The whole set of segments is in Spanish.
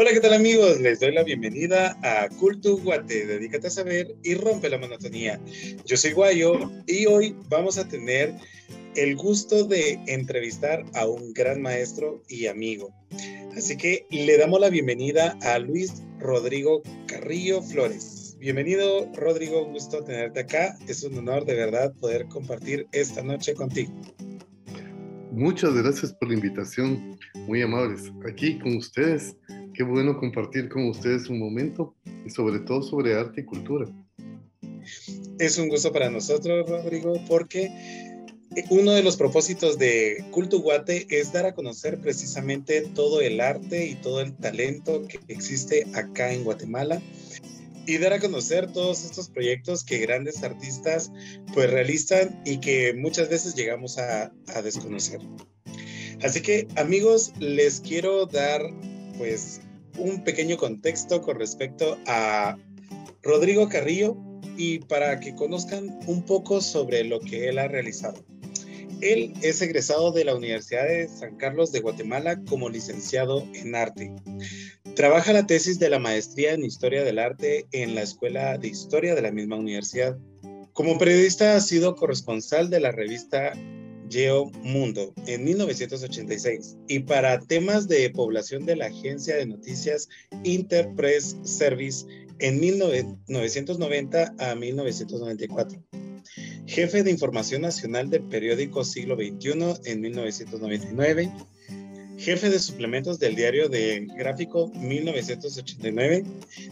Hola, ¿qué tal amigos? Les doy la bienvenida a Cultu Guate, dedícate a saber y rompe la monotonía. Yo soy Guayo y hoy vamos a tener el gusto de entrevistar a un gran maestro y amigo. Así que le damos la bienvenida a Luis Rodrigo Carrillo Flores. Bienvenido, Rodrigo, gusto tenerte acá. Es un honor de verdad poder compartir esta noche contigo. Muchas gracias por la invitación, muy amables. Aquí con ustedes Qué bueno compartir con ustedes un momento y sobre todo sobre arte y cultura. Es un gusto para nosotros, Rodrigo, porque uno de los propósitos de Culto Guate es dar a conocer precisamente todo el arte y todo el talento que existe acá en Guatemala y dar a conocer todos estos proyectos que grandes artistas pues realizan y que muchas veces llegamos a desconocer. Así que amigos, les quiero dar pues un pequeño contexto con respecto a Rodrigo Carrillo y para que conozcan un poco sobre lo que él ha realizado. Él es egresado de la Universidad de San Carlos de Guatemala como licenciado en arte. Trabaja la tesis de la maestría en Historia del Arte en la Escuela de Historia de la misma universidad. Como periodista ha sido corresponsal de la revista Geo Mundo en 1986 y para temas de población de la agencia de noticias Interpress Service en 1990 a 1994. Jefe de Información Nacional del periódico Siglo XXI en 1999. Jefe de suplementos del diario de Gráfico 1989.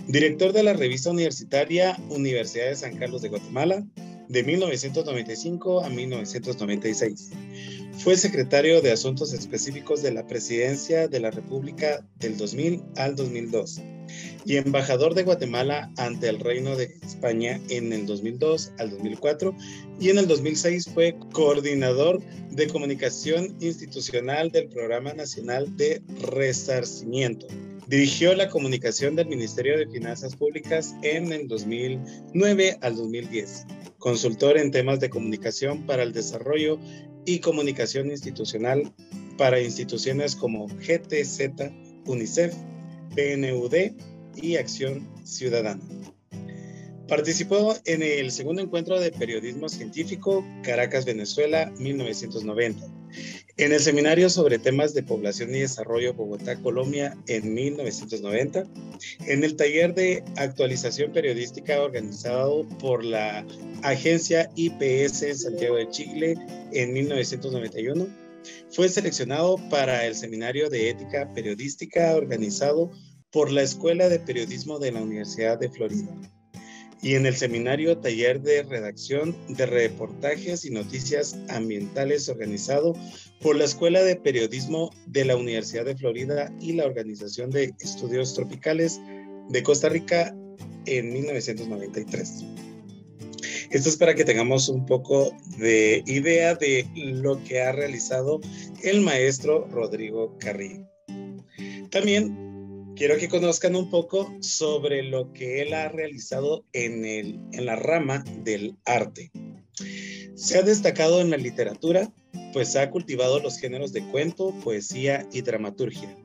Director de la revista universitaria Universidad de San Carlos de Guatemala de 1995 a 1996. Fue secretario de Asuntos Específicos de la Presidencia de la República del 2000 al 2002 y embajador de Guatemala ante el Reino de España en el 2002 al 2004 y en el 2006 fue coordinador de comunicación institucional del Programa Nacional de Resarcimiento. Dirigió la comunicación del Ministerio de Finanzas Públicas en el 2009 al 2010 consultor en temas de comunicación para el desarrollo y comunicación institucional para instituciones como GTZ, UNICEF, PNUD y Acción Ciudadana. Participó en el segundo encuentro de periodismo científico Caracas, Venezuela, 1990 en el seminario sobre temas de población y desarrollo Bogotá, Colombia, en 1990, en el taller de actualización periodística organizado por la agencia IPS en Santiago de Chile en 1991, fue seleccionado para el seminario de ética periodística organizado por la Escuela de Periodismo de la Universidad de Florida y en el seminario Taller de Redacción de Reportajes y Noticias Ambientales organizado por la Escuela de Periodismo de la Universidad de Florida y la Organización de Estudios Tropicales de Costa Rica en 1993. Esto es para que tengamos un poco de idea de lo que ha realizado el maestro Rodrigo Carrillo. También quiero que conozcan un poco sobre lo que él ha realizado en, el, en la rama del arte. Se ha destacado en la literatura, pues ha cultivado los géneros de cuento, poesía y dramaturgia.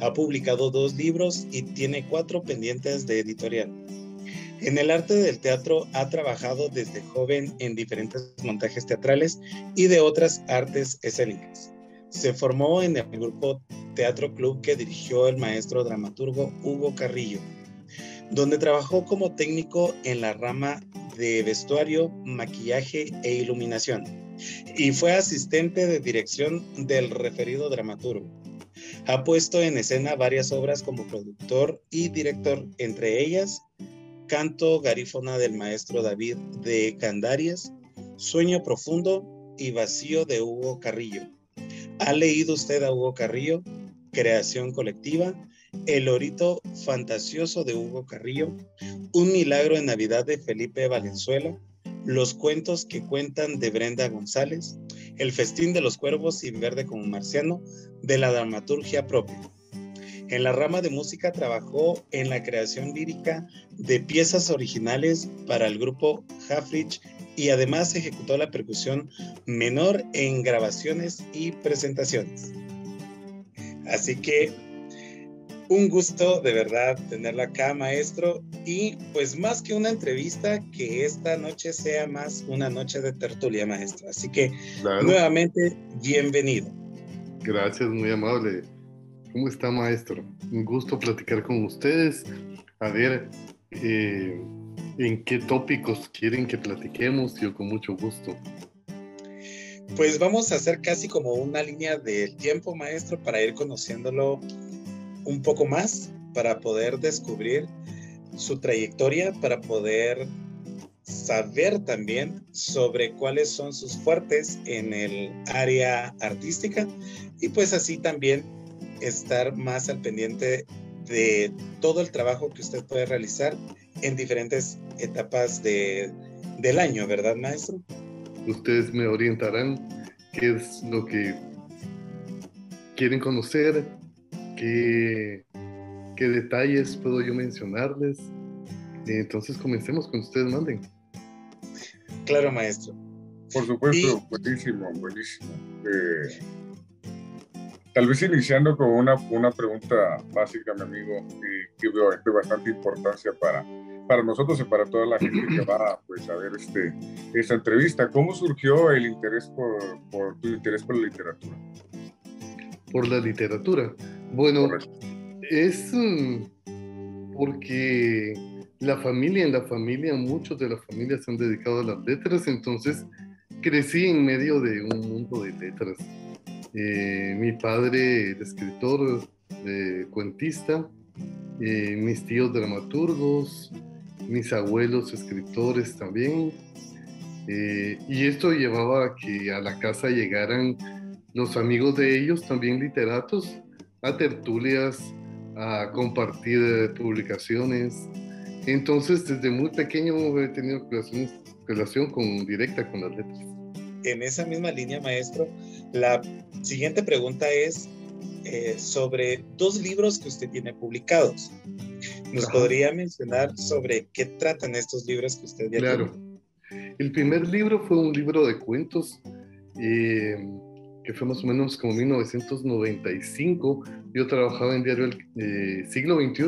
Ha publicado dos libros y tiene cuatro pendientes de editorial. En el arte del teatro ha trabajado desde joven en diferentes montajes teatrales y de otras artes escénicas. Se formó en el grupo Teatro Club que dirigió el maestro dramaturgo Hugo Carrillo, donde trabajó como técnico en la rama de vestuario, maquillaje e iluminación, y fue asistente de dirección del referido dramaturgo. Ha puesto en escena varias obras como productor y director, entre ellas Canto Garífona del maestro David de Candarias, Sueño Profundo y Vacío de Hugo Carrillo. ¿Ha leído usted a Hugo Carrillo? Creación colectiva, El orito fantasioso de Hugo Carrillo, Un milagro en Navidad de Felipe Valenzuela, Los cuentos que cuentan de Brenda González, El festín de los cuervos y Verde como marciano de la dramaturgia propia. En la rama de música trabajó en la creación lírica de piezas originales para el grupo Hafrich y además ejecutó la percusión menor en grabaciones y presentaciones. Así que Un gusto de verdad tenerla acá, maestro. Y pues más que una entrevista, que esta noche sea más una noche de tertulia, maestro. Así que nuevamente, bienvenido. Gracias, muy amable. ¿Cómo está, maestro? Un gusto platicar con ustedes. A ver, eh, ¿en qué tópicos quieren que platiquemos? Yo con mucho gusto. Pues vamos a hacer casi como una línea del tiempo, maestro, para ir conociéndolo un poco más, para poder descubrir su trayectoria, para poder saber también sobre cuáles son sus fuertes en el área artística y pues así también estar más al pendiente de todo el trabajo que usted puede realizar en diferentes etapas de, del año, ¿verdad, maestro? Ustedes me orientarán qué es lo que quieren conocer, qué, qué detalles puedo yo mencionarles. Entonces comencemos con ustedes manden. Claro, maestro. Por supuesto, buenísimo, buenísimo. Eh, Tal vez iniciando con una, una pregunta básica, mi amigo, que veo de bastante importancia para, para nosotros y para toda la gente que va pues, a ver este, esta entrevista. ¿Cómo surgió el interés por, por tu interés por la literatura? Por la literatura. Bueno, es mm, porque la familia, en la familia, muchos de las familias se han dedicado a las letras, entonces crecí en medio de un mundo de letras eh, mi padre, el escritor, de cuentista, eh, mis tíos dramaturgos, mis abuelos escritores también. Eh, y esto llevaba a que a la casa llegaran los amigos de ellos, también literatos, a tertulias, a compartir publicaciones. Entonces, desde muy pequeño he tenido relación, relación con, directa con las letras. En esa misma línea, maestro, la siguiente pregunta es eh, sobre dos libros que usted tiene publicados. ¿Nos podría mencionar sobre qué tratan estos libros que usted ya Claro. El primer libro fue un libro de cuentos eh, que fue más o menos como 1995. Yo trabajaba en Diario El eh, Siglo XXI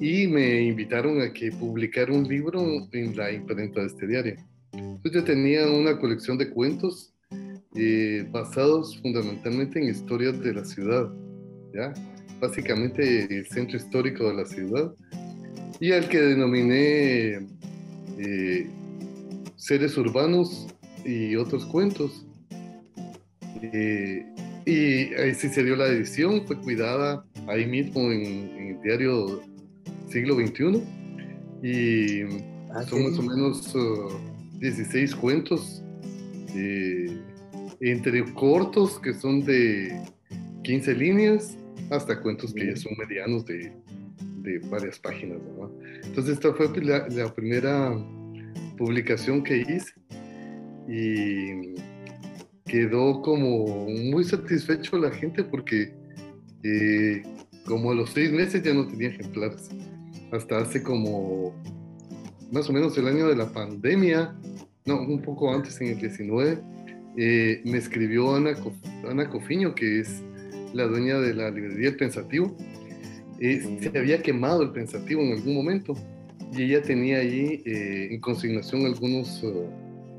y me invitaron a que publicara un libro en la imprenta de este diario. Entonces yo tenía una colección de cuentos eh, basados fundamentalmente en historias de la ciudad, ¿ya? Básicamente el centro histórico de la ciudad, y al que denominé eh, Seres Urbanos y otros cuentos. Eh, y ahí sí se dio la edición, fue cuidada ahí mismo en, el diario Siglo XXI, y ah, son más o menos 16 uh, cuentos entre cortos que son de 15 líneas hasta cuentos que ya son medianos de, de varias páginas. Entonces esta fue la, la, primera publicación que hice y quedó como muy satisfecho la gente porque eh, como a los seis meses ya no tenía ejemplares. Hasta hace como más o menos el año de la pandemia, no, un poco antes, en el 19, eh, me escribió Ana, Ana Cofiño, que es la dueña de la librería El Pensativo. Eh, se había quemado el Pensativo en algún momento y ella tenía ahí eh, en consignación algunos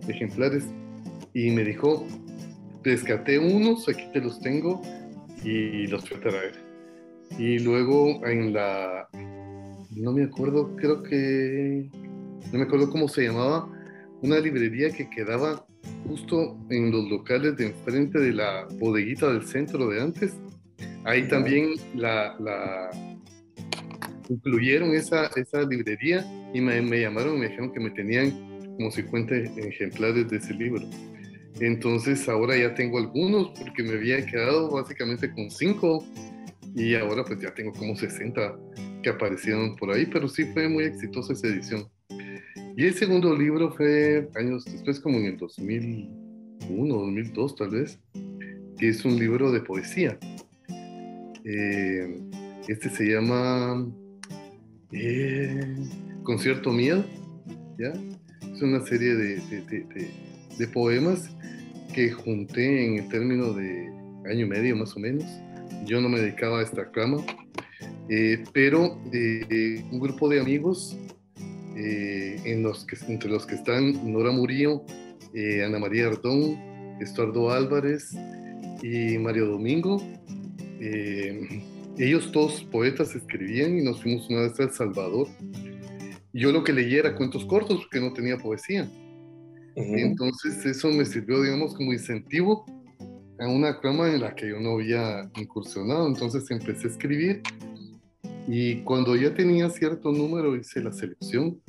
ejemplares y me dijo, rescaté unos, aquí te los tengo y los fui a traer. Y luego en la, no me acuerdo, creo que, no me acuerdo cómo se llamaba, una librería que quedaba justo en los locales de enfrente de la bodeguita del centro de antes. Ahí también la, la incluyeron esa, esa librería y me, me, llamaron y me dijeron que me tenían como 50 ejemplares de ese libro. Entonces ahora ya tengo algunos porque me había quedado básicamente con 5 y ahora pues ya tengo como 60 que aparecieron por ahí, pero sí fue muy exitosa esa edición. Y el segundo libro fue años después, como en el 2001, 2002 tal vez, que es un libro de poesía. Eh, este se llama eh, Concierto Miedo, ¿ya? Es una serie de, de, poemas que junté en el término de año y medio más o menos. Yo no me dedicaba a esta cama, Eh, pero eh, un grupo de amigos, en los que, entre los que están Nora Murillo, Ana María Ardón, Estuardo Álvarez y Mario Domingo, ellos todos poetas escribían y nos fuimos una vez a El Salvador. Yo lo que leía era cuentos cortos porque no tenía poesía. Entonces eso me sirvió, digamos, como incentivo a una cama en la que yo no había incursionado. Entonces empecé a escribir y cuando ya tenía cierto número hice la selección,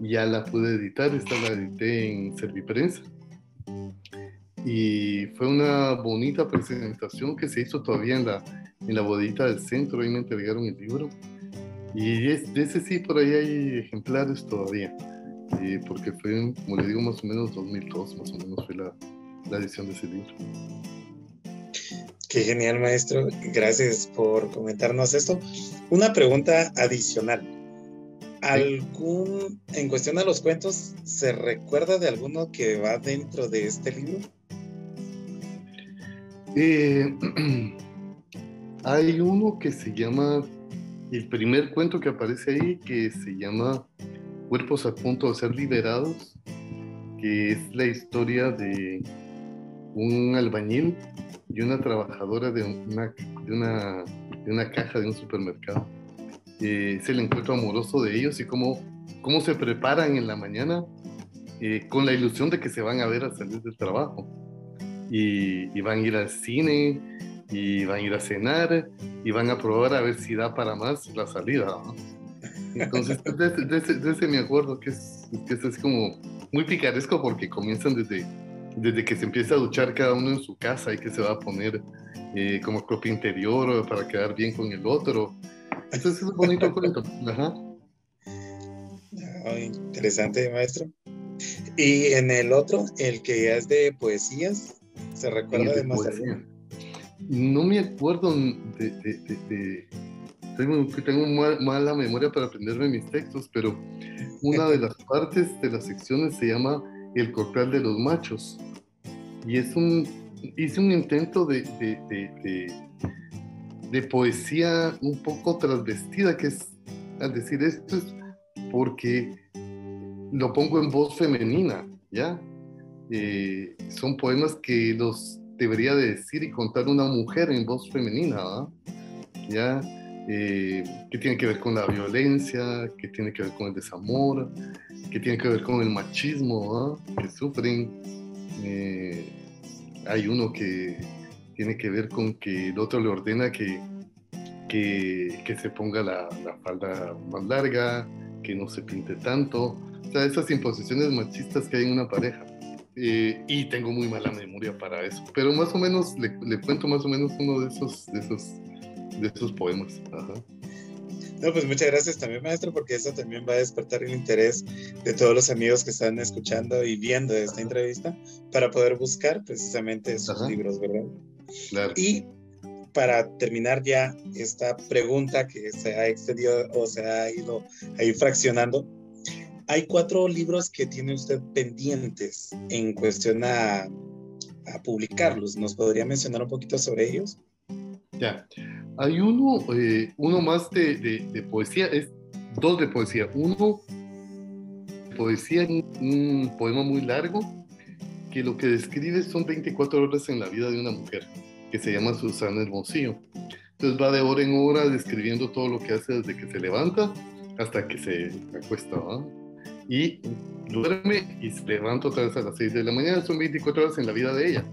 ya la pude editar, esta la edité en Serviprensa. Y fue una bonita presentación que se hizo todavía en la, en la bodita del centro, ahí me entregaron el libro. Y de ese sí, por ahí hay ejemplares todavía, eh, porque fue, como le digo, más o menos 2002, más o menos fue la, la edición de ese libro. Qué genial, maestro. Gracias por comentarnos esto. Una pregunta adicional. ¿Algún, en cuestión a los cuentos, se recuerda de alguno que va dentro de este libro? Eh, hay uno que se llama, el primer cuento que aparece ahí, que se llama Cuerpos a punto de ser liberados, que es la historia de un albañil y una trabajadora de una, de una, de una caja de un supermercado. Eh, es el encuentro amoroso de ellos y cómo, cómo se preparan en la mañana eh, con la ilusión de que se van a ver a salir del trabajo. Y, y, van a ir al cine, y van a ir a cenar, y van a probar a ver si da para más la salida. Entonces, de, ese, me acuerdo que es, que es como muy picaresco porque comienzan desde desde que se empieza a duchar cada uno en su casa y que se va a poner eh, como propio interior para quedar bien con el otro. Entonces es un bonito cuento. Ajá. interesante, maestro. Y en el otro, el que ya es de poesías, ¿se recuerda de, más. No me acuerdo de... de, tengo, tengo mala memoria para aprenderme mis textos, pero una de las partes de las secciones se llama El cortal de los machos. Y es un, hice un intento de, de, poesía un poco transvestida, que es, al decir esto, es porque lo pongo en voz femenina, ¿ya? Eh, son poemas que los debería decir y contar una mujer en voz femenina. ¿ya? Eh, que tiene que ver con la violencia, que tiene que ver con el desamor, que tiene que ver con el machismo que sufren. Eh, hay uno que tiene que ver con que el otro le ordena que, que, se ponga la, falda más larga, que no se pinte tanto. O sea, esas imposiciones machistas que hay en una pareja. Eh, y tengo muy mala memoria para eso. Pero más o menos, le, cuento más o menos uno de esos, de esos, de esos poemas. Ajá. No, pues muchas gracias también, maestro, porque eso también va a despertar el interés de todos los amigos que están escuchando y viendo esta entrevista para poder buscar precisamente esos libros, ¿verdad? Claro. Y para terminar ya esta pregunta que se ha extendido o se ha ido ahí fraccionando, hay cuatro libros que tiene usted pendientes en cuestión a, a publicarlos. ¿Nos podría mencionar un poquito sobre ellos? Ya. Hay uno, eh, uno más de, de, poesía, es dos de poesía. Uno, poesía, un poema muy largo, que lo que describe son 24 horas en la vida de una mujer, que se llama Susana Hermosillo. Entonces va de hora en hora describiendo todo lo que hace desde que se levanta hasta que se acuesta. Y duerme y se levanta otra vez a las 6 de la mañana. Son 24 horas en la vida de ella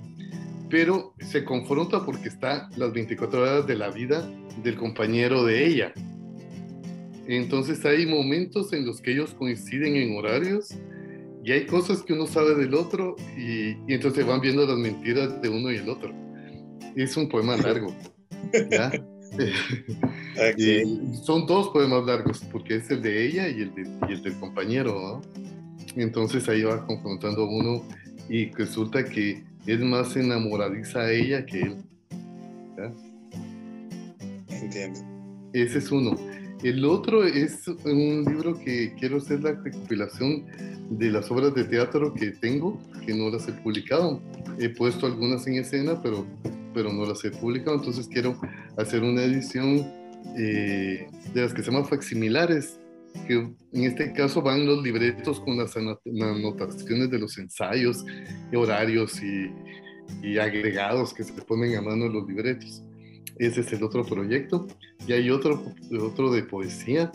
pero se confronta porque está las 24 horas de la vida del compañero de ella. Entonces hay momentos en los que ellos coinciden en horarios y hay cosas que uno sabe del otro y, y entonces van viendo las mentiras de uno y el otro. Es un poema largo. ¿ya? son dos poemas largos porque es el de ella y el, y el del compañero. Entonces ahí va confrontando uno y resulta que es más enamoradiza a ella que él. Entiendo. Ese es uno. El otro es un libro que quiero hacer la recopilación de las obras de teatro que tengo, que no las he publicado. He puesto algunas en escena, pero, pero no las he publicado. Entonces quiero hacer una edición eh, de las que se llaman facsimilares, que en este caso van los libretos con las anotaciones de los ensayos, horarios y, y agregados que se ponen a mano los libretos. Ese es el otro proyecto. Y hay otro, otro de poesía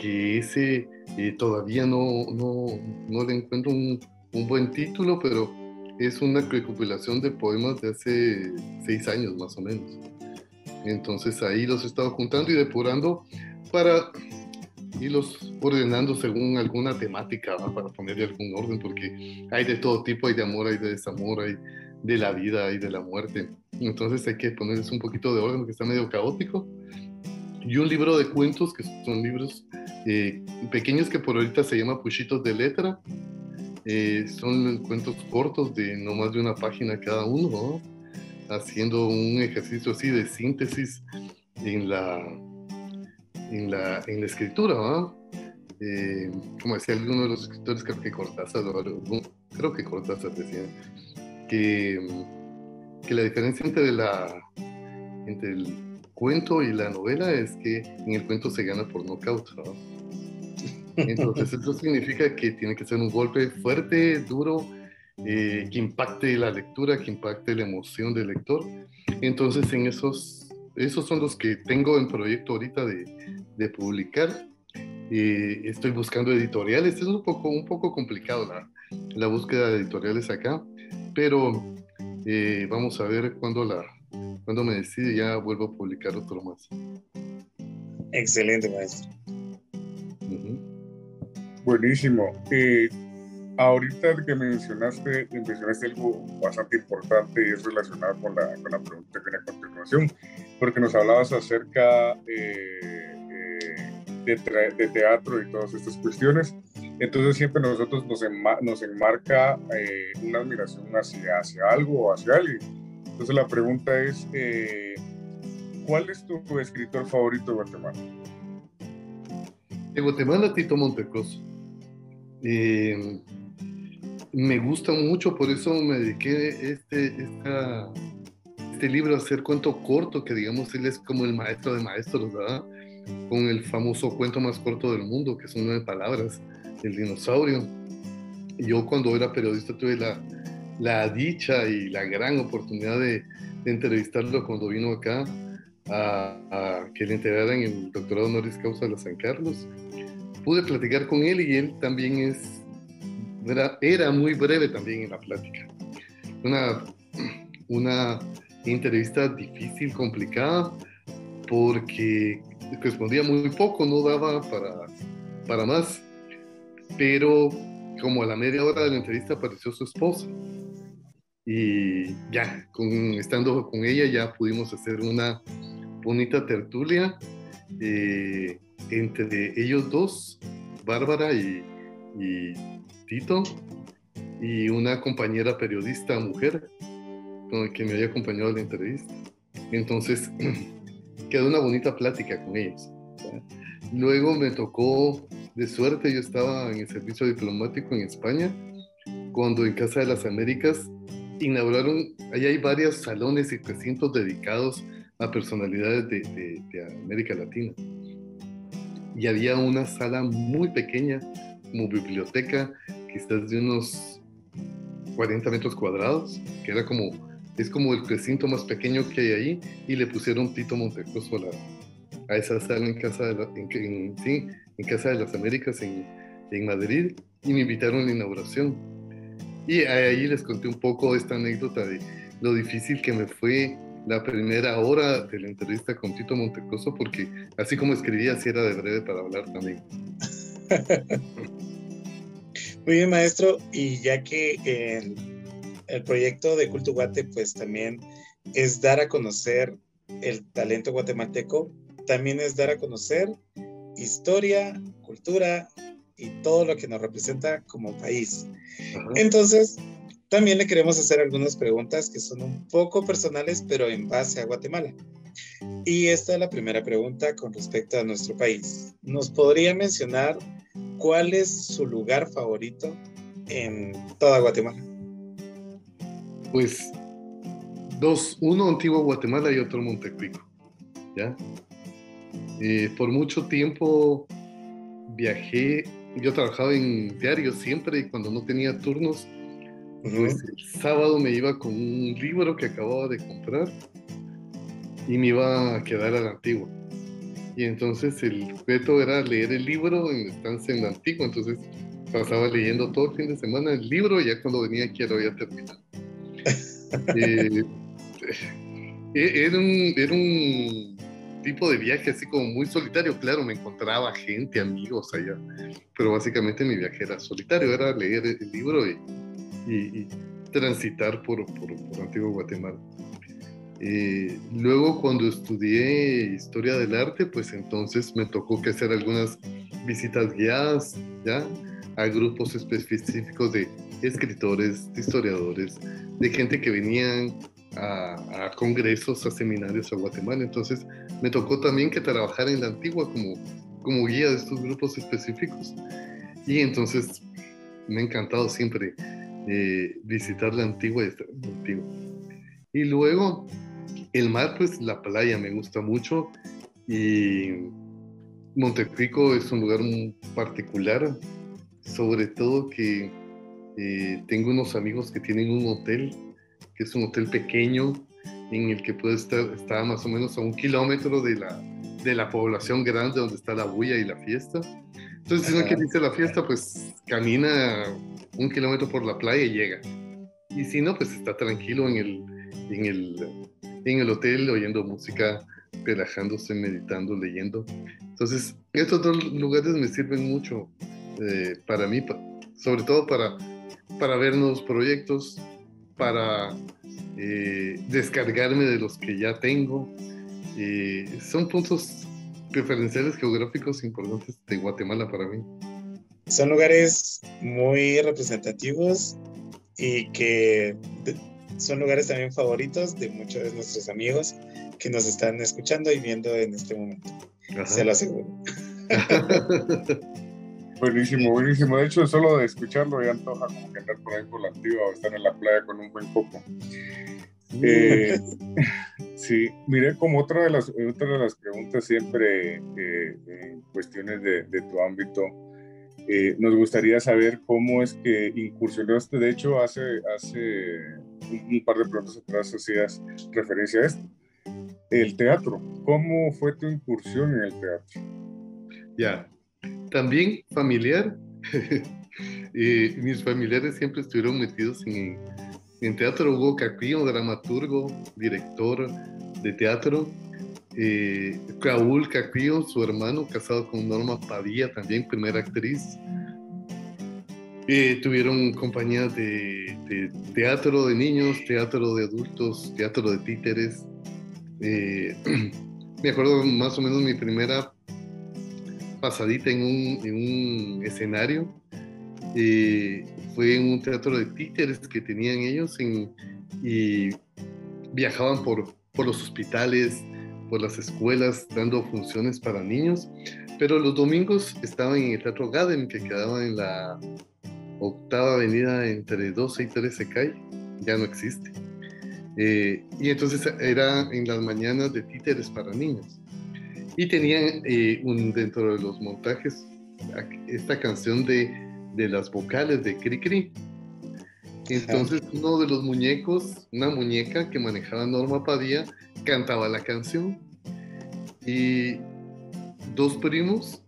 que ese eh, todavía no, no, no, le encuentro un, un, buen título, pero es una recopilación de poemas de hace seis años más o menos. Entonces ahí los he estado juntando y depurando para irlos ordenando según alguna temática, para ponerle algún orden, porque hay de todo tipo, hay de amor, hay de desamor, hay de la vida y de la muerte. Entonces hay que ponerles un poquito de orden porque está medio caótico. Y un libro de cuentos, que son libros eh, pequeños que por ahorita se llama Puchitos de Letra. Eh, son cuentos cortos de no más de una página cada uno, haciendo un ejercicio así de síntesis en la, en la, en la escritura. Eh, como decía alguno de los escritores, creo que Cortázar, creo que Cortázar decía, que, que la diferencia entre, la, entre el cuento y la novela es que en el cuento se gana por nocaut. ¿no? Entonces eso significa que tiene que ser un golpe fuerte, duro, eh, que impacte la lectura, que impacte la emoción del lector. Entonces en esos, esos son los que tengo en proyecto ahorita de, de publicar. Eh, estoy buscando editoriales, es un poco, un poco complicado la, la búsqueda de editoriales acá, pero eh, vamos a ver cuándo la cuando me decide ya vuelvo a publicar otro más. Excelente, maestro. Buenísimo. Eh, ahorita que mencionaste, mencionaste algo bastante importante y es relacionado con la, con la pregunta que viene a continuación, porque nos hablabas acerca eh, de, teatro y todas estas cuestiones. Entonces siempre nosotros nos, enmarca eh, una admiración hacia, algo o hacia alguien. Entonces la pregunta es, eh, ¿cuál es tu, escritor favorito de Guatemala? De Guatemala, Tito Montecoso. Eh, me gusta mucho, por eso me dediqué este, este libro a hacer cuento corto, que digamos él es como el maestro de maestros, ¿verdad? Con el famoso cuento más corto del mundo, que son nueve palabras el dinosaurio. Yo cuando era periodista tuve la, la dicha y la gran oportunidad de, entrevistarlo cuando vino acá a, que le integraran el doctorado honoris causa de la San Carlos. Pude platicar con él y él también es, era, era muy breve también en la plática. Una, una entrevista difícil, complicada, porque respondía muy poco, no daba para, para más pero como a la media hora de la entrevista apareció su esposa. Y ya, con, estando con ella, ya pudimos hacer una bonita tertulia eh, entre ellos dos, Bárbara y, y, Tito, y una compañera periodista mujer con la que me había acompañado a la entrevista. Entonces, quedó una bonita plática con ellos. Luego me tocó de suerte, yo estaba en el servicio diplomático en España, cuando en Casa de las Américas inauguraron, ahí hay varios salones y recintos dedicados a personalidades de, América Latina. Y había una sala muy pequeña, como biblioteca, quizás de unos 40 metros cuadrados, que era como, es como el recinto más pequeño que hay ahí, y le pusieron Tito Montecoso a, a esa sala en casa de en, sí, en Casa de las Américas en, en Madrid y me invitaron a la inauguración. Y ahí les conté un poco esta anécdota de lo difícil que me fue la primera hora de la entrevista con Tito Montecoso, porque así como escribía, así era de breve para hablar también. Muy bien, maestro. Y ya que el, el proyecto de Culto Guate, pues también es dar a conocer el talento guatemalteco, también es dar a conocer historia, cultura y todo lo que nos representa como país. Entonces, también le queremos hacer algunas preguntas que son un poco personales, pero en base a Guatemala. Y esta es la primera pregunta con respecto a nuestro país. ¿Nos podría mencionar cuál es su lugar favorito en toda Guatemala? Pues dos, uno antiguo Guatemala y otro Montecrico. ¿Ya? Eh, por mucho tiempo viajé, yo trabajaba en diario siempre y cuando no tenía turnos, pues el sábado me iba con un libro que acababa de comprar y me iba a quedar a la antigua. Y entonces el reto era leer el libro en estancia en la antigua, entonces pasaba leyendo todo el fin de semana el libro y ya cuando venía aquí ya lo había terminado. Eh, eh, era, un, era un tipo de viaje así como muy solitario, claro, me encontraba gente, amigos allá, pero básicamente mi viaje era solitario, era leer el libro y, y, transitar por, por, por Antiguo Guatemala. Eh, luego cuando estudié historia del arte, pues entonces me tocó que hacer algunas visitas guiadas, ¿ya? A grupos específicos de escritores, de historiadores, de gente que venían a, a, congresos, a seminarios a Guatemala. Entonces me tocó también que trabajar en la antigua como, como guía de estos grupos específicos. Y entonces me ha encantado siempre eh, visitar la antigua y estar en Y luego el mar, pues la playa me gusta mucho y Montepico es un lugar muy particular, sobre todo que eh, tengo unos amigos que tienen un hotel, que es un hotel pequeño en el que puede estar, está más o menos a un kilómetro de la, de la población grande donde está la bulla y la fiesta. Entonces, si uno quiere irse a la fiesta, pues camina un kilómetro por la playa y llega. Y si no, pues está tranquilo en el, en el en el hotel oyendo música, relajándose, meditando, leyendo. Entonces, estos dos lugares me sirven mucho eh, para mí, sobre todo para, para ver nuevos proyectos, para eh, descargarme de los que ya tengo. Eh, son puntos preferenciales geográficos importantes de Guatemala para mí. Son lugares muy representativos y que son lugares también favoritos de muchos de nuestros amigos que nos están escuchando y viendo en este momento. Se lo aseguro. buenísimo, buenísimo. De hecho, solo de escucharlo ya antoja como que andar por ahí por la antigua o estar en la playa con un buen coco. Eh, sí, miré como otra de las, otra de las preguntas siempre eh, en cuestiones de, de tu ámbito eh, nos gustaría saber cómo es que incursionaste. De hecho, hace, hace un, par de preguntas atrás hacías referencia a esto. El teatro, ¿cómo fue tu incursión en el teatro? Ya, también familiar. eh, mis familiares siempre estuvieron metidos en, en teatro. Hugo dramaturgo, director de teatro. Eh, Raúl Cacrío, su hermano, casado con Norma Padilla, también primera actriz. Eh, tuvieron compañías de, teatro de niños, teatro de adultos, teatro de títeres. Eh, me acuerdo más o menos mi primera pasadita en un, escenario. fue en un teatro de títeres que tenían ellos y viajaban por, por los hospitales, por las escuelas dando funciones para niños, pero los domingos estaban en el Teatro Gaden, que quedaba en la octava avenida entre 12 y 13 calle, ya no existe. Eh, y entonces era en las mañanas de títeres para niños. Y tenían eh, un, dentro de los montajes esta canción de, de las vocales de Cri Cri. Entonces uno de los muñecos, una muñeca que manejaba Norma Padilla, cantaba la canción. Y dos primos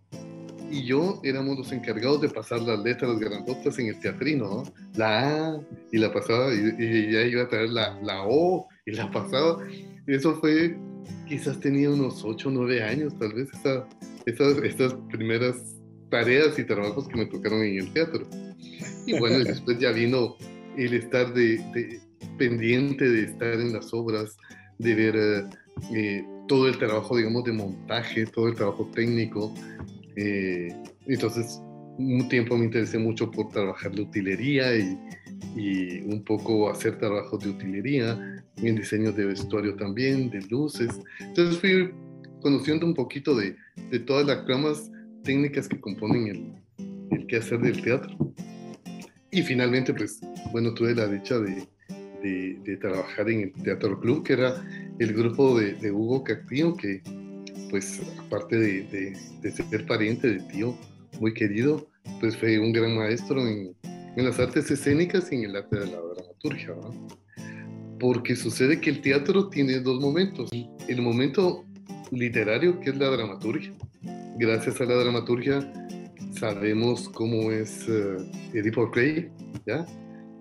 y yo éramos los encargados de pasar las letras grandotas en el teatrino, ¿no? La A y la pasaba, y, ya iba a traer la, la, O y la pasaba. Eso fue, quizás tenía unos 8 o 9 años, tal vez, esa, esas, estas primeras tareas y trabajos que me tocaron en el teatro. Y bueno, después ya vino el estar de, pendiente de estar en las obras, de ver eh, todo el trabajo, digamos, de montaje, todo el trabajo técnico. Eh, entonces, un tiempo me interesé mucho por trabajar la utilería y, y, un poco hacer trabajos de utilería, en diseño de vestuario también, de luces. Entonces fui conociendo un poquito de, de todas las ramas técnicas que componen el, el quehacer del teatro. Y finalmente, pues, bueno, tuve la dicha de, de, trabajar en el Teatro Club, que era el grupo de, Hugo Cactío, que pues aparte de, de, ser pariente de tío muy querido, pues fue un gran maestro en, en las artes escénicas y en el arte de la dramaturgia. Porque sucede que el teatro tiene dos momentos. El momento literario, que es la dramaturgia. Gracias a la dramaturgia sabemos cómo es uh, Edipo Rey, ¿ya?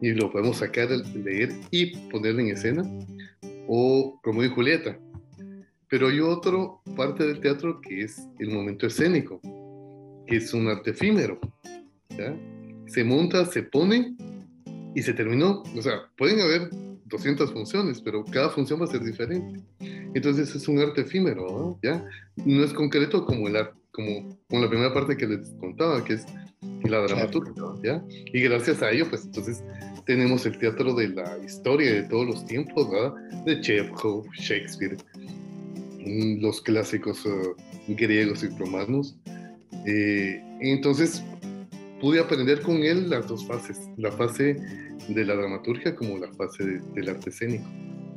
Y lo podemos sacar, leer y ponerlo en escena. O Romeo y Julieta. Pero hay otra parte del teatro que es el momento escénico, que es un arte efímero. ¿ya? Se monta, se pone y se terminó. O sea, pueden haber 200 funciones, pero cada función va a ser diferente. Entonces es un arte efímero, ¿no? ¿ya? No es concreto como el arte, como con la primera parte que les contaba, que es la dramaturgia, ¿ya? Y gracias a ello, pues entonces tenemos el teatro de la historia de todos los tiempos, ¿verdad? De Chekhov, Shakespeare, mm, los clásicos uh, griegos y romanos. Eh, entonces pude aprender con él las dos fases, la fase de la dramaturgia como la fase del arte escénico.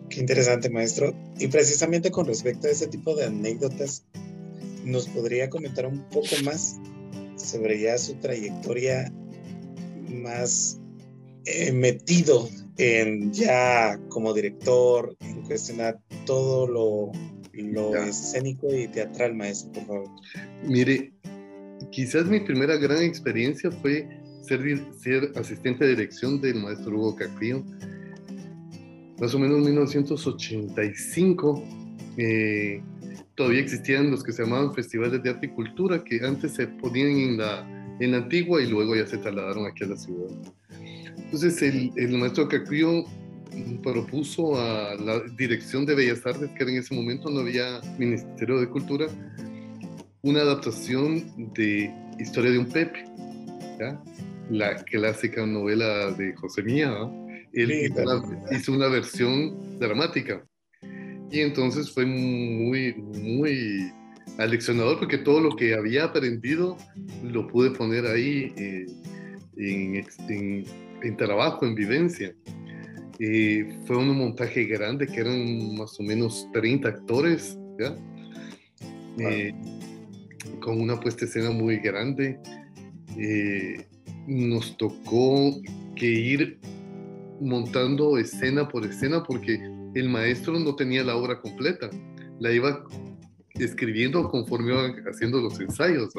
Qué interesante, maestro. Y precisamente con respecto a ese tipo de anécdotas, ¿nos podría comentar un poco más sobre ya su trayectoria más eh, metido en ya como director, en cuestionar todo lo, lo escénico y teatral, maestro, por favor? Mire, quizás mi primera gran experiencia fue ser, ser asistente de dirección del maestro Hugo Cacrío más o menos en 1985, eh, todavía existían los que se llamaban festivales de arte y cultura, que antes se ponían en la, en antigua y luego ya se trasladaron aquí a la ciudad. Entonces el, el maestro Cacrío propuso a la Dirección de Bellas Artes, que en ese momento no había Ministerio de Cultura, una adaptación de Historia de un Pepe, la clásica novela de José Mía, él hizo, una, versión dramática. Y entonces fue muy, muy aleccionador porque todo lo que había aprendido lo pude poner ahí eh, en, en, trabajo, en vivencia. fue un montaje grande que eran más o menos 30 actores, eh, con una puesta escena muy grande. Eh, nos tocó que ir montando escena por escena porque el maestro no tenía la obra completa, la iba escribiendo conforme iba haciendo los ensayos.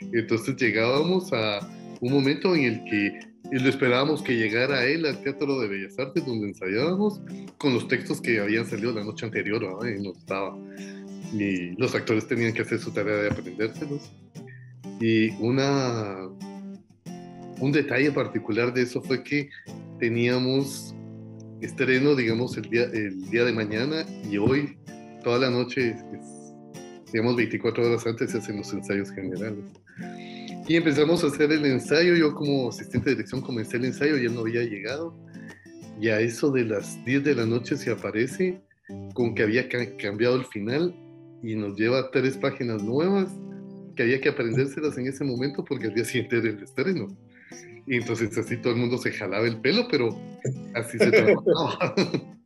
Entonces llegábamos a un momento en el que lo esperábamos que llegara él al Teatro de Bellas Artes donde ensayábamos con los textos que habían salido la noche anterior y no estaba. Y los actores tenían que hacer su tarea de aprendérselos. Y una, un detalle particular de eso fue que teníamos estreno, digamos, el día, el día de mañana y hoy, toda la noche, digamos, 24 horas antes se hacen los ensayos generales. Y empezamos a hacer el ensayo, yo como asistente de dirección comencé el ensayo, ya no había llegado, y a eso de las 10 de la noche se aparece con que había cambiado el final y nos lleva tres páginas nuevas que había que aprendérselas en ese momento porque al día siguiente era el estreno. Y entonces así todo el mundo se jalaba el pelo, pero así se trabajaba.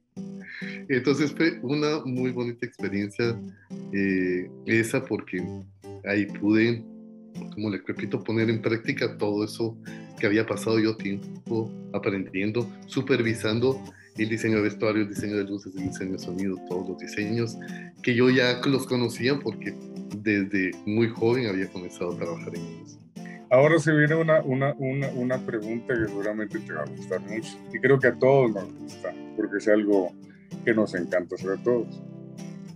entonces fue una muy bonita experiencia eh, esa porque ahí pude, como le repito, poner en práctica todo eso que había pasado yo tiempo aprendiendo, supervisando el diseño de vestuario, el diseño de luces, el diseño de sonido, todos los diseños que yo ya los conocía porque desde muy joven había comenzado a trabajar en ellos. Ahora se viene una, una, una, una, pregunta que seguramente te va a gustar mucho y creo que a todos nos gusta porque es algo que nos encanta sobre todos.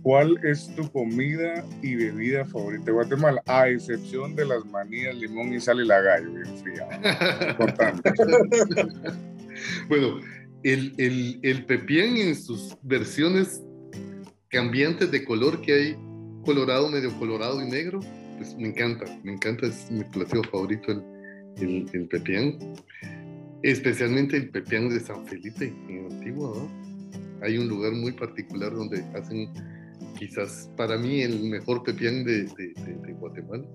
¿Cuál es tu comida y bebida favorita de Guatemala? A excepción de las manías, limón y sal y la gallo, bien fría. Bueno, el, el, el pepián en sus versiones cambiantes de color que hay, colorado, medio colorado y negro, pues me encanta, me encanta, es mi platillo favorito el, el, pepián, especialmente el pepián de San Felipe en Antigua, Hay un lugar muy particular donde hacen quizás para mí el mejor pepián de, de, Guatemala.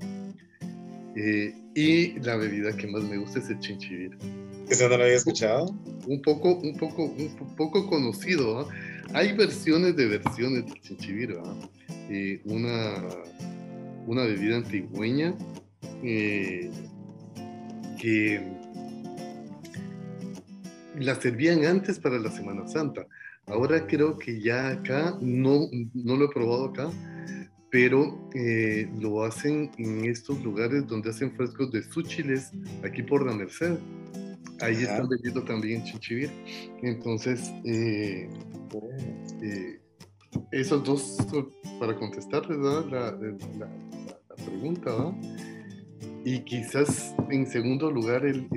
Eh, y la bebida que más me gusta es el chinchivir. ¿Eso no lo había escuchado? Un poco, un poco, un poco conocido. Hay versiones de versiones del chinchivir. eh, una, una bebida antigüeña eh, que la servían antes para la Semana Santa. Ahora creo que ya acá, no, no lo he probado acá, pero eh, lo hacen en estos lugares donde hacen frescos de súchiles, aquí por la Merced. Ahí están vendiendo también chinchivir. Entonces, eh, eh, esos dos, para contestar la, la, pregunta, ¿verdad? Y quizás en segundo lugar, el,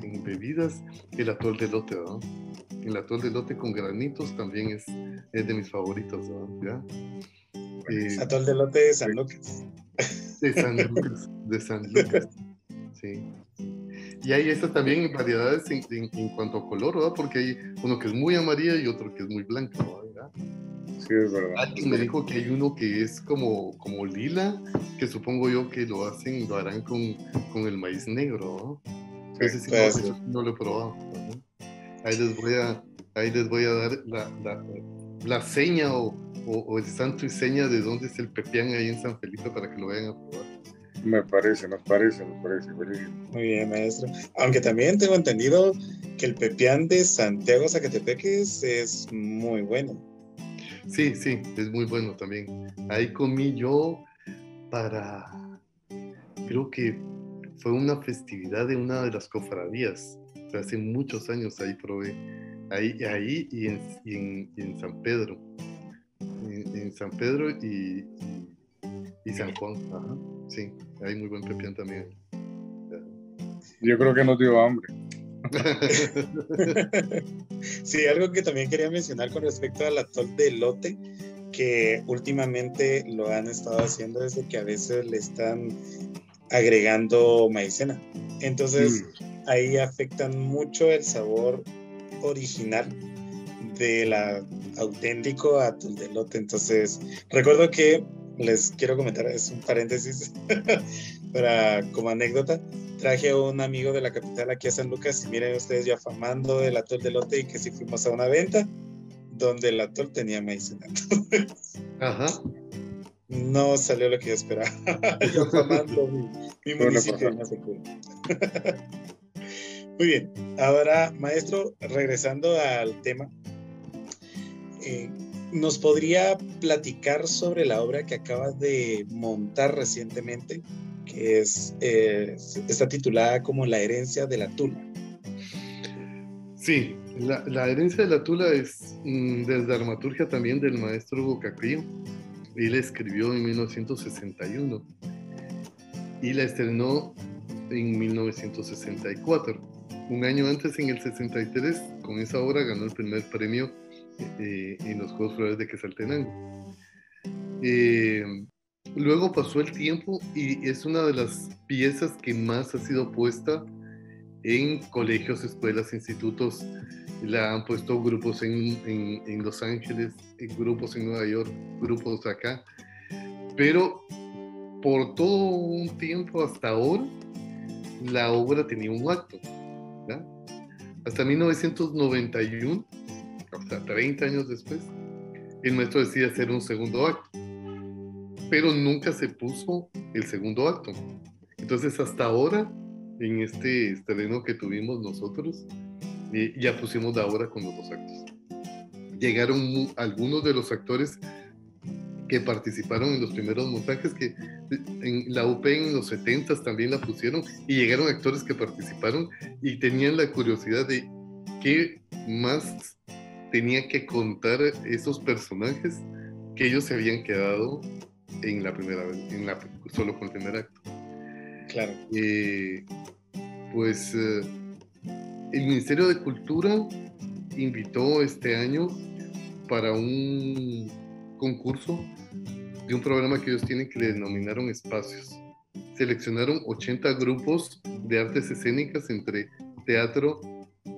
en bebidas, el atol de lote, ¿verdad? El atol de lote con granitos también es, es de mis favoritos, ¿verdad? Eh, atol de lote de San Lucas. De San Lucas, de San Lucas, sí. Y hay estas también variedades en, en, cuanto a color, ¿verdad? Porque hay uno que es muy amarillo y otro que es muy blanco, ¿verdad? Sí, es verdad. Alguien me dijo que hay uno que es como, como lila, que supongo yo que lo hacen, lo harán con, con el maíz negro, ¿no? Sí no, lo he probado. Ahí les voy a, ahí les voy a dar la, la, la seña o, o, el santo y seña de dónde es el pepián ahí en San Felipe para que lo vayan a probar. Me parece, nos parece, nos parece. Muy bien, maestro. Aunque también tengo entendido que el pepián de Santiago Zacatepeques es muy bueno. Sí, sí, es muy bueno también. Ahí comí yo para, creo que fue una festividad de una de las cofradías. Hace muchos años ahí probé. Ahí, ahí y, en, en, San Pedro. En, San Pedro y, y San Juan. Ajá. Sí, hay muy buen pepián también. Yo creo que no dio hambre. sí, algo que también quería mencionar con respecto al atol de lote, que últimamente lo han estado haciendo desde que a veces le están agregando maicena. Entonces, mm. ahí afectan mucho el sabor original de la auténtico atol de lote. Entonces, recuerdo que les quiero comentar, es un paréntesis para como anécdota. Traje a un amigo de la capital aquí a San Lucas y miren ustedes yo afamando el atol de lote y que si fuimos a una venta donde el atol tenía maíz Ajá. No salió lo que yo esperaba. yo afamando mi, municipio Muy bien. Ahora, maestro, regresando al tema. Eh, ¿Nos podría platicar sobre la obra que acabas de montar recientemente, que es, eh, está titulada como La herencia de la tula? Sí, la, herencia de la tula es mm, desde dramaturgia también del maestro Hugo Cacrillo. Él escribió en 1961 y la estrenó en 1964. Un año antes, en el 63, con esa obra ganó el primer premio eh, en los Juegos Flores de Quesaltenango. Eh, luego pasó el tiempo y es una de las piezas que más ha sido puesta en colegios, escuelas, institutos. La han puesto grupos en, en, Los Ángeles, grupos en Nueva York, grupos acá. Pero por todo un tiempo hasta ahora, la obra tenía un acto. Hasta 1991 hasta 30 años después, el maestro decide hacer un segundo acto. Pero nunca se puso el segundo acto. Entonces hasta ahora, en este estreno que tuvimos nosotros, eh, ya pusimos la obra con los dos actos. Llegaron algunos de los actores que participaron en los primeros montajes, que en la UP en los 70 también la pusieron, y llegaron actores que participaron y tenían la curiosidad de qué más tenía que contar esos personajes que ellos se habían quedado en la primera vez, en la, solo con el primer acto. Claro. Eh, pues eh, el Ministerio de Cultura invitó este año para un concurso de un programa que ellos tienen que le denominaron Espacios. Seleccionaron 80 grupos de artes escénicas entre teatro,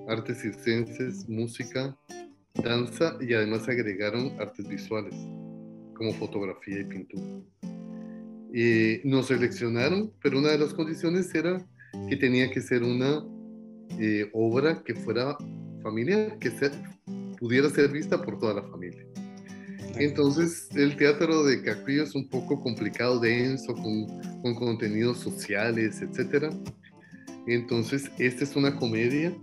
artes circenses, música, danza y además agregaron artes visuales como fotografía y pintura. nos seleccionaron, pero una de las condiciones era que tenía que ser una eh, obra que fuera familiar, que pudiera ser vista por toda la familia. Entonces, el teatro de Carrillo es un poco complicado, denso, con, con contenidos sociales, etc. Entonces, esta es una comedia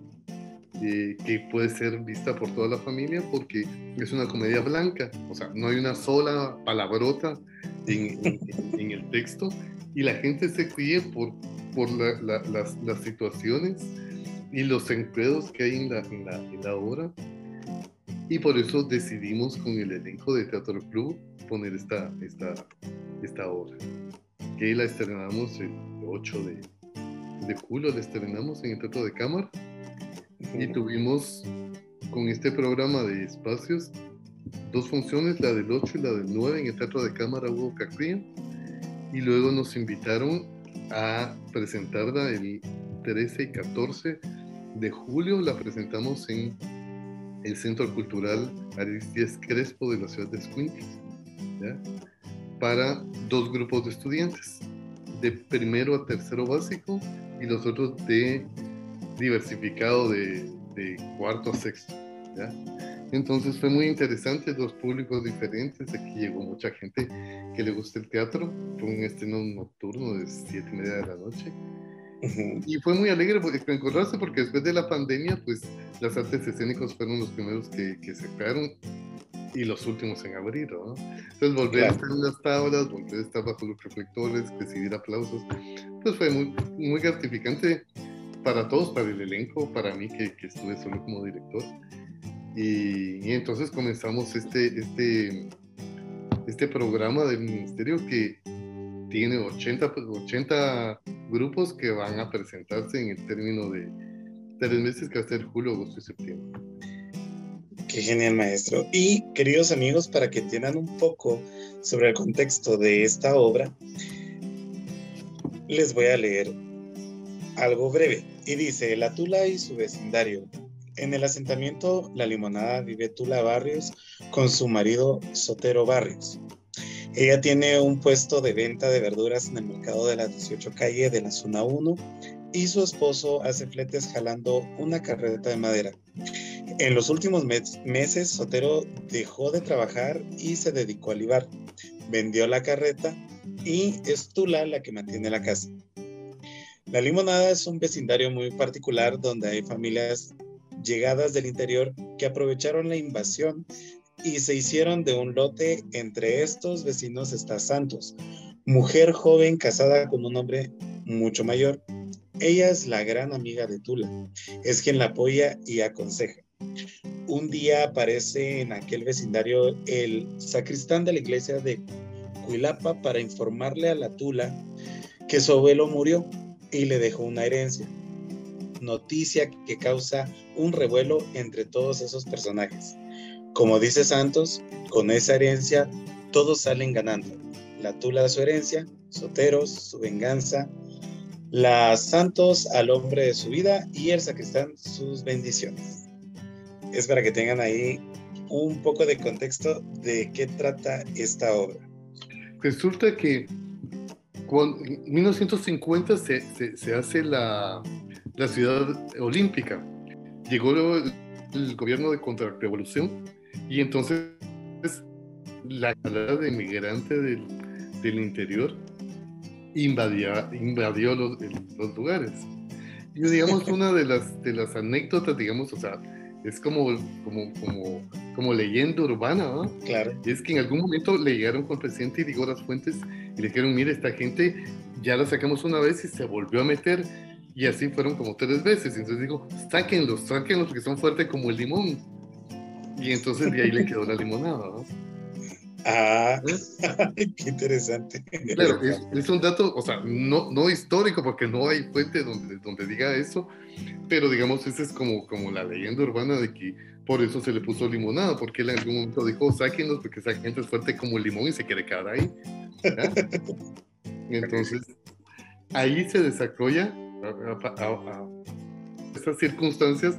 eh, que puede ser vista por toda la familia porque es una comedia blanca, o sea, no hay una sola palabrota en, en, el texto y la gente se ríe por, por las, las, situaciones y los enredos que hay en la, en la, en la obra. Y por eso decidimos con el elenco de Teatro Club poner esta, esta, esta obra, que la estrenamos el 8 de, de julio, la estrenamos en el Teatro de Cámara y tuvimos con este programa de espacios dos funciones, la del 8 y la del 9 en el Teatro de Cámara Hugo Cacría y luego nos invitaron a presentarla el 13 y 14 de julio, la presentamos en el Centro Cultural Aristides Crespo de la ciudad de Escuintla, para dos grupos de estudiantes, de primero a tercero básico y los otros de diversificado de, de cuarto a sexto. ¿ya? Entonces fue muy interesante, dos públicos diferentes, aquí llegó mucha gente que le gusta el teatro, fue un estreno nocturno de siete y media de la noche y fue muy alegre encontrarse porque después de la pandemia, pues las artes escénicas fueron los primeros que, que se crearon y los últimos en abrir, ¿no? Entonces volver a estar en las tablas, volver a estar bajo los reflectores, recibir aplausos, pues fue muy, muy gratificante para todos, para el elenco, para mí que, que estuve solo como director. Y, y, entonces comenzamos este, este, este programa del ministerio que tiene 80, 80 grupos que van a presentarse en el término de tres meses que va a ser julio, agosto y septiembre. Qué genial, maestro. Y queridos amigos, para que entiendan un poco sobre el contexto de esta obra, les voy a leer algo breve. Y dice, La Tula y su vecindario. En el asentamiento La Limonada vive Tula Barrios con su marido Sotero Barrios. Ella tiene un puesto de venta de verduras en el mercado de la 18 calle de la zona 1 y su esposo hace fletes jalando una carreta de madera. En los últimos meses, Sotero dejó de trabajar y se dedicó a libar. Vendió la carreta y es Tula la que mantiene la casa. La Limonada es un vecindario muy particular donde hay familias llegadas del interior que aprovecharon la invasión y se hicieron de un lote. Entre estos vecinos está Santos, mujer joven casada con un hombre mucho mayor. Ella es la gran amiga de Tula, es quien la apoya y aconseja. Un día aparece en aquel vecindario el sacristán de la iglesia de Cuilapa para informarle a la Tula que su abuelo murió y le dejó una herencia. Noticia que causa un revuelo entre todos esos personajes. Como dice Santos, con esa herencia todos salen ganando. La tula su herencia, Soteros su venganza, la Santos al hombre de su vida y el sacristán sus bendiciones. Es para que tengan ahí un poco de contexto de qué trata esta obra. Resulta que en 1950 se, se, hace la, la, ciudad olímpica. Llegó el, el gobierno de contrarrevolución y entonces la calada de inmigrante del, del interior invadía, invadió los, los, lugares. Y digamos, una de las, de las anécdotas, digamos, o sea, es como, como, como, como leyenda urbana, ¿no? Claro. Es que en algún momento le llegaron con el presidente y las Fuentes y le dijeron, mire, esta gente ya la sacamos una vez y se volvió a meter. Y así fueron como tres veces. Entonces digo, sáquenlos, sáquenlos porque son fuertes como el limón. Y entonces de ahí le quedó la limonada, ¿no? Ah, qué interesante. Claro, es, un dato, o sea, no, no histórico, porque no hay fuente donde, donde diga eso, pero digamos, esa es como, como la leyenda urbana de que por eso se le puso limonada, porque él en algún momento dijo, sáquenos, porque esa gente es fuerte como el limón y se quiere quedar ahí. Entonces, ahí se desarrolla a, estas circunstancias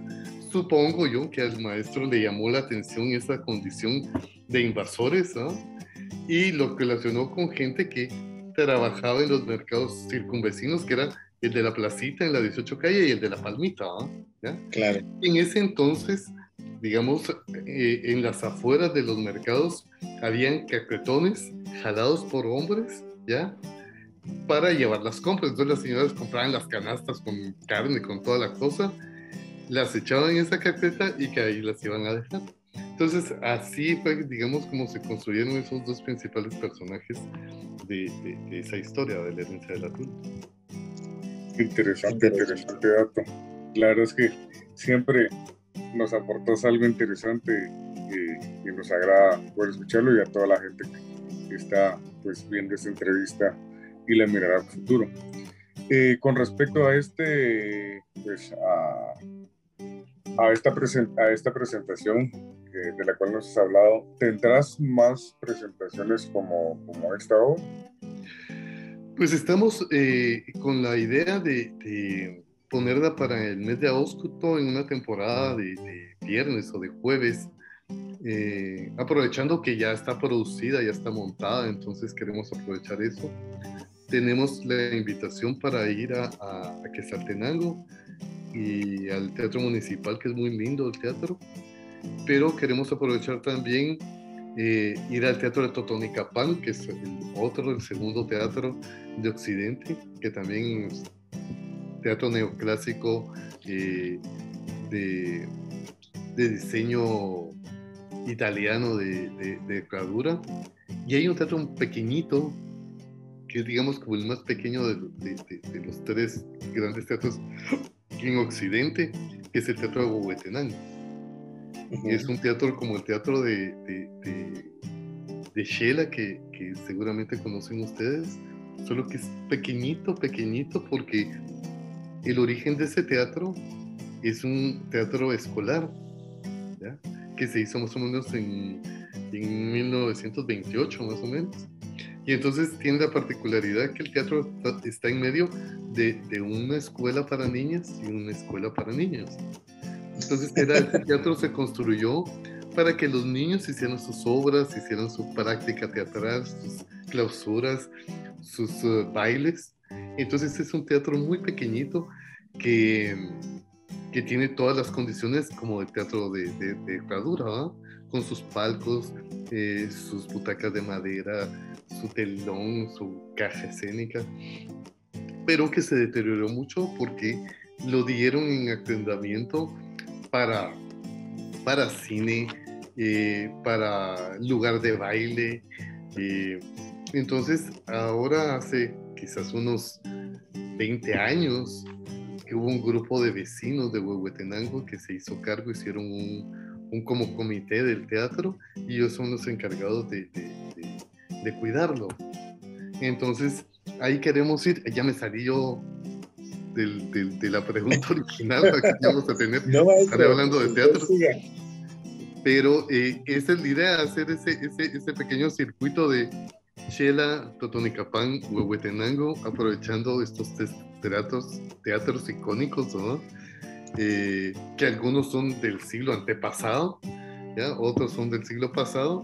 supongo yo que al maestro le llamó la atención esa condición de invasores, ¿no? Y lo relacionó con gente que trabajaba en los mercados circunvecinos, que era el de la placita en la 18 calle y el de la palmita, ¿no? Claro. En ese entonces, digamos, eh, en las afueras de los mercados habían caquetones jalados por hombres, ¿ya? Para llevar las compras. Entonces las señoras compraban las canastas con carne, con toda la cosa, las echaban en esa carpeta y que ahí las iban a dejar. Entonces, así fue, digamos, como se construyeron esos dos principales personajes de, esa historia de la herencia de la Interesante, interesante dato. La verdad es que siempre nos aportas algo interesante y, nos agrada poder escucharlo y a toda la gente que está pues viendo esta entrevista y la mirará al futuro. Eh, con respecto a este, pues a, a esta, a esta presentación de la cual nos has hablado, ¿tendrás más presentaciones como, como esta obra? Pues estamos eh, con la idea de, ponerla para el mes de agosto en una temporada de, viernes o de jueves, eh, aprovechando que ya está producida, ya está montada, entonces queremos aprovechar eso. Tenemos la invitación para ir a, a, a Quesaltenango y al Teatro Municipal, que es muy lindo el teatro pero queremos aprovechar también eh, ir al Teatro de Totonicapán, que es el otro, el segundo teatro de Occidente, que también teatro neoclásico eh, de, de, diseño italiano de, de, de Y hay un teatro pequeñito, que es digamos como el más pequeño de, los tres grandes teatros en Occidente, que es el Teatro de Huehuetenango es un teatro como el teatro de, de, de, Shela, que, que, seguramente conocen ustedes, solo que es pequeñito, pequeñito, porque el origen de ese teatro es un teatro escolar, que se hizo más o menos en, en 1928, más o menos. Y entonces tiene la particularidad que el teatro está en medio de, una escuela para niñas y una escuela para niños. Entonces, este teatro se construyó para que los niños hicieran sus obras, hicieran su práctica teatral, sus clausuras, sus eh, bailes. Entonces es un teatro muy pequeñito que, que tiene todas las condiciones como el teatro de, de, de con sus palcos, eh, sus butacas de madera, su telón, su caja escénica, pero que se deterioró mucho porque lo dieron en acrendamiento para, para cine, eh, para lugar de baile. Eh, entonces, ahora hace quizás unos 20 años que hubo un grupo de vecinos de Huehuetenango que se hizo cargo, hicieron un, un como comité del teatro y ellos son los encargados de, de cuidarlo. Entonces, ahí queremos ir, ya me salí yo de la pregunta original que vamos a tener no, hablando de teatro. Pero eh, esa es la idea, hacer ese, ese, ese pequeño circuito de Shela, Totonicapán, Huehuetenango, aprovechando estos teatros, teatros icónicos, ¿no? Eh, que algunos son del siglo antepasado, ¿ya? otros son del siglo pasado,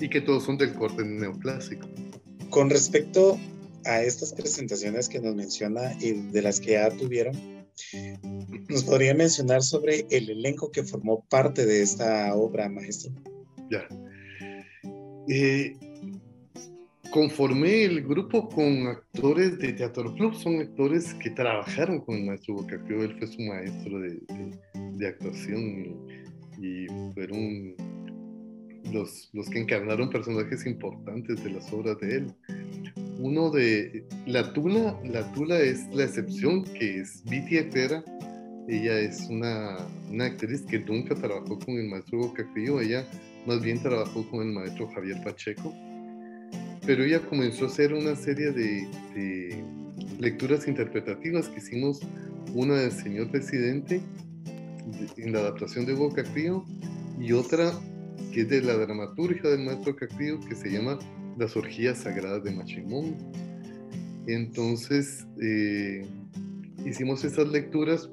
y que todos son del corte neoclásico. Con respecto a estas presentaciones que nos menciona y de las que ya tuvieron, ¿nos podría mencionar sobre el elenco que formó parte de esta obra, maestro? Ya. Eh, conformé el grupo con actores de Teatro Club, son actores que trabajaron con el maestro Bocacrio, él fue su maestro de, de, actuación y, fueron los, los que encarnaron personajes importantes de las obras de él uno de la Tula, la Tula es la excepción, que es Viti Herrera. Ella es una, una, actriz que nunca trabajó con el maestro Bocacrillo, ella más bien trabajó con el maestro Javier Pacheco. Pero ella comenzó a hacer una serie de, lecturas interpretativas que hicimos, una del señor presidente en la adaptación de Bocacrillo y otra que es de la dramaturgia del maestro Cacrillo que se llama las orgías sagradas de Machimón. Entonces, eh, hicimos esas lecturas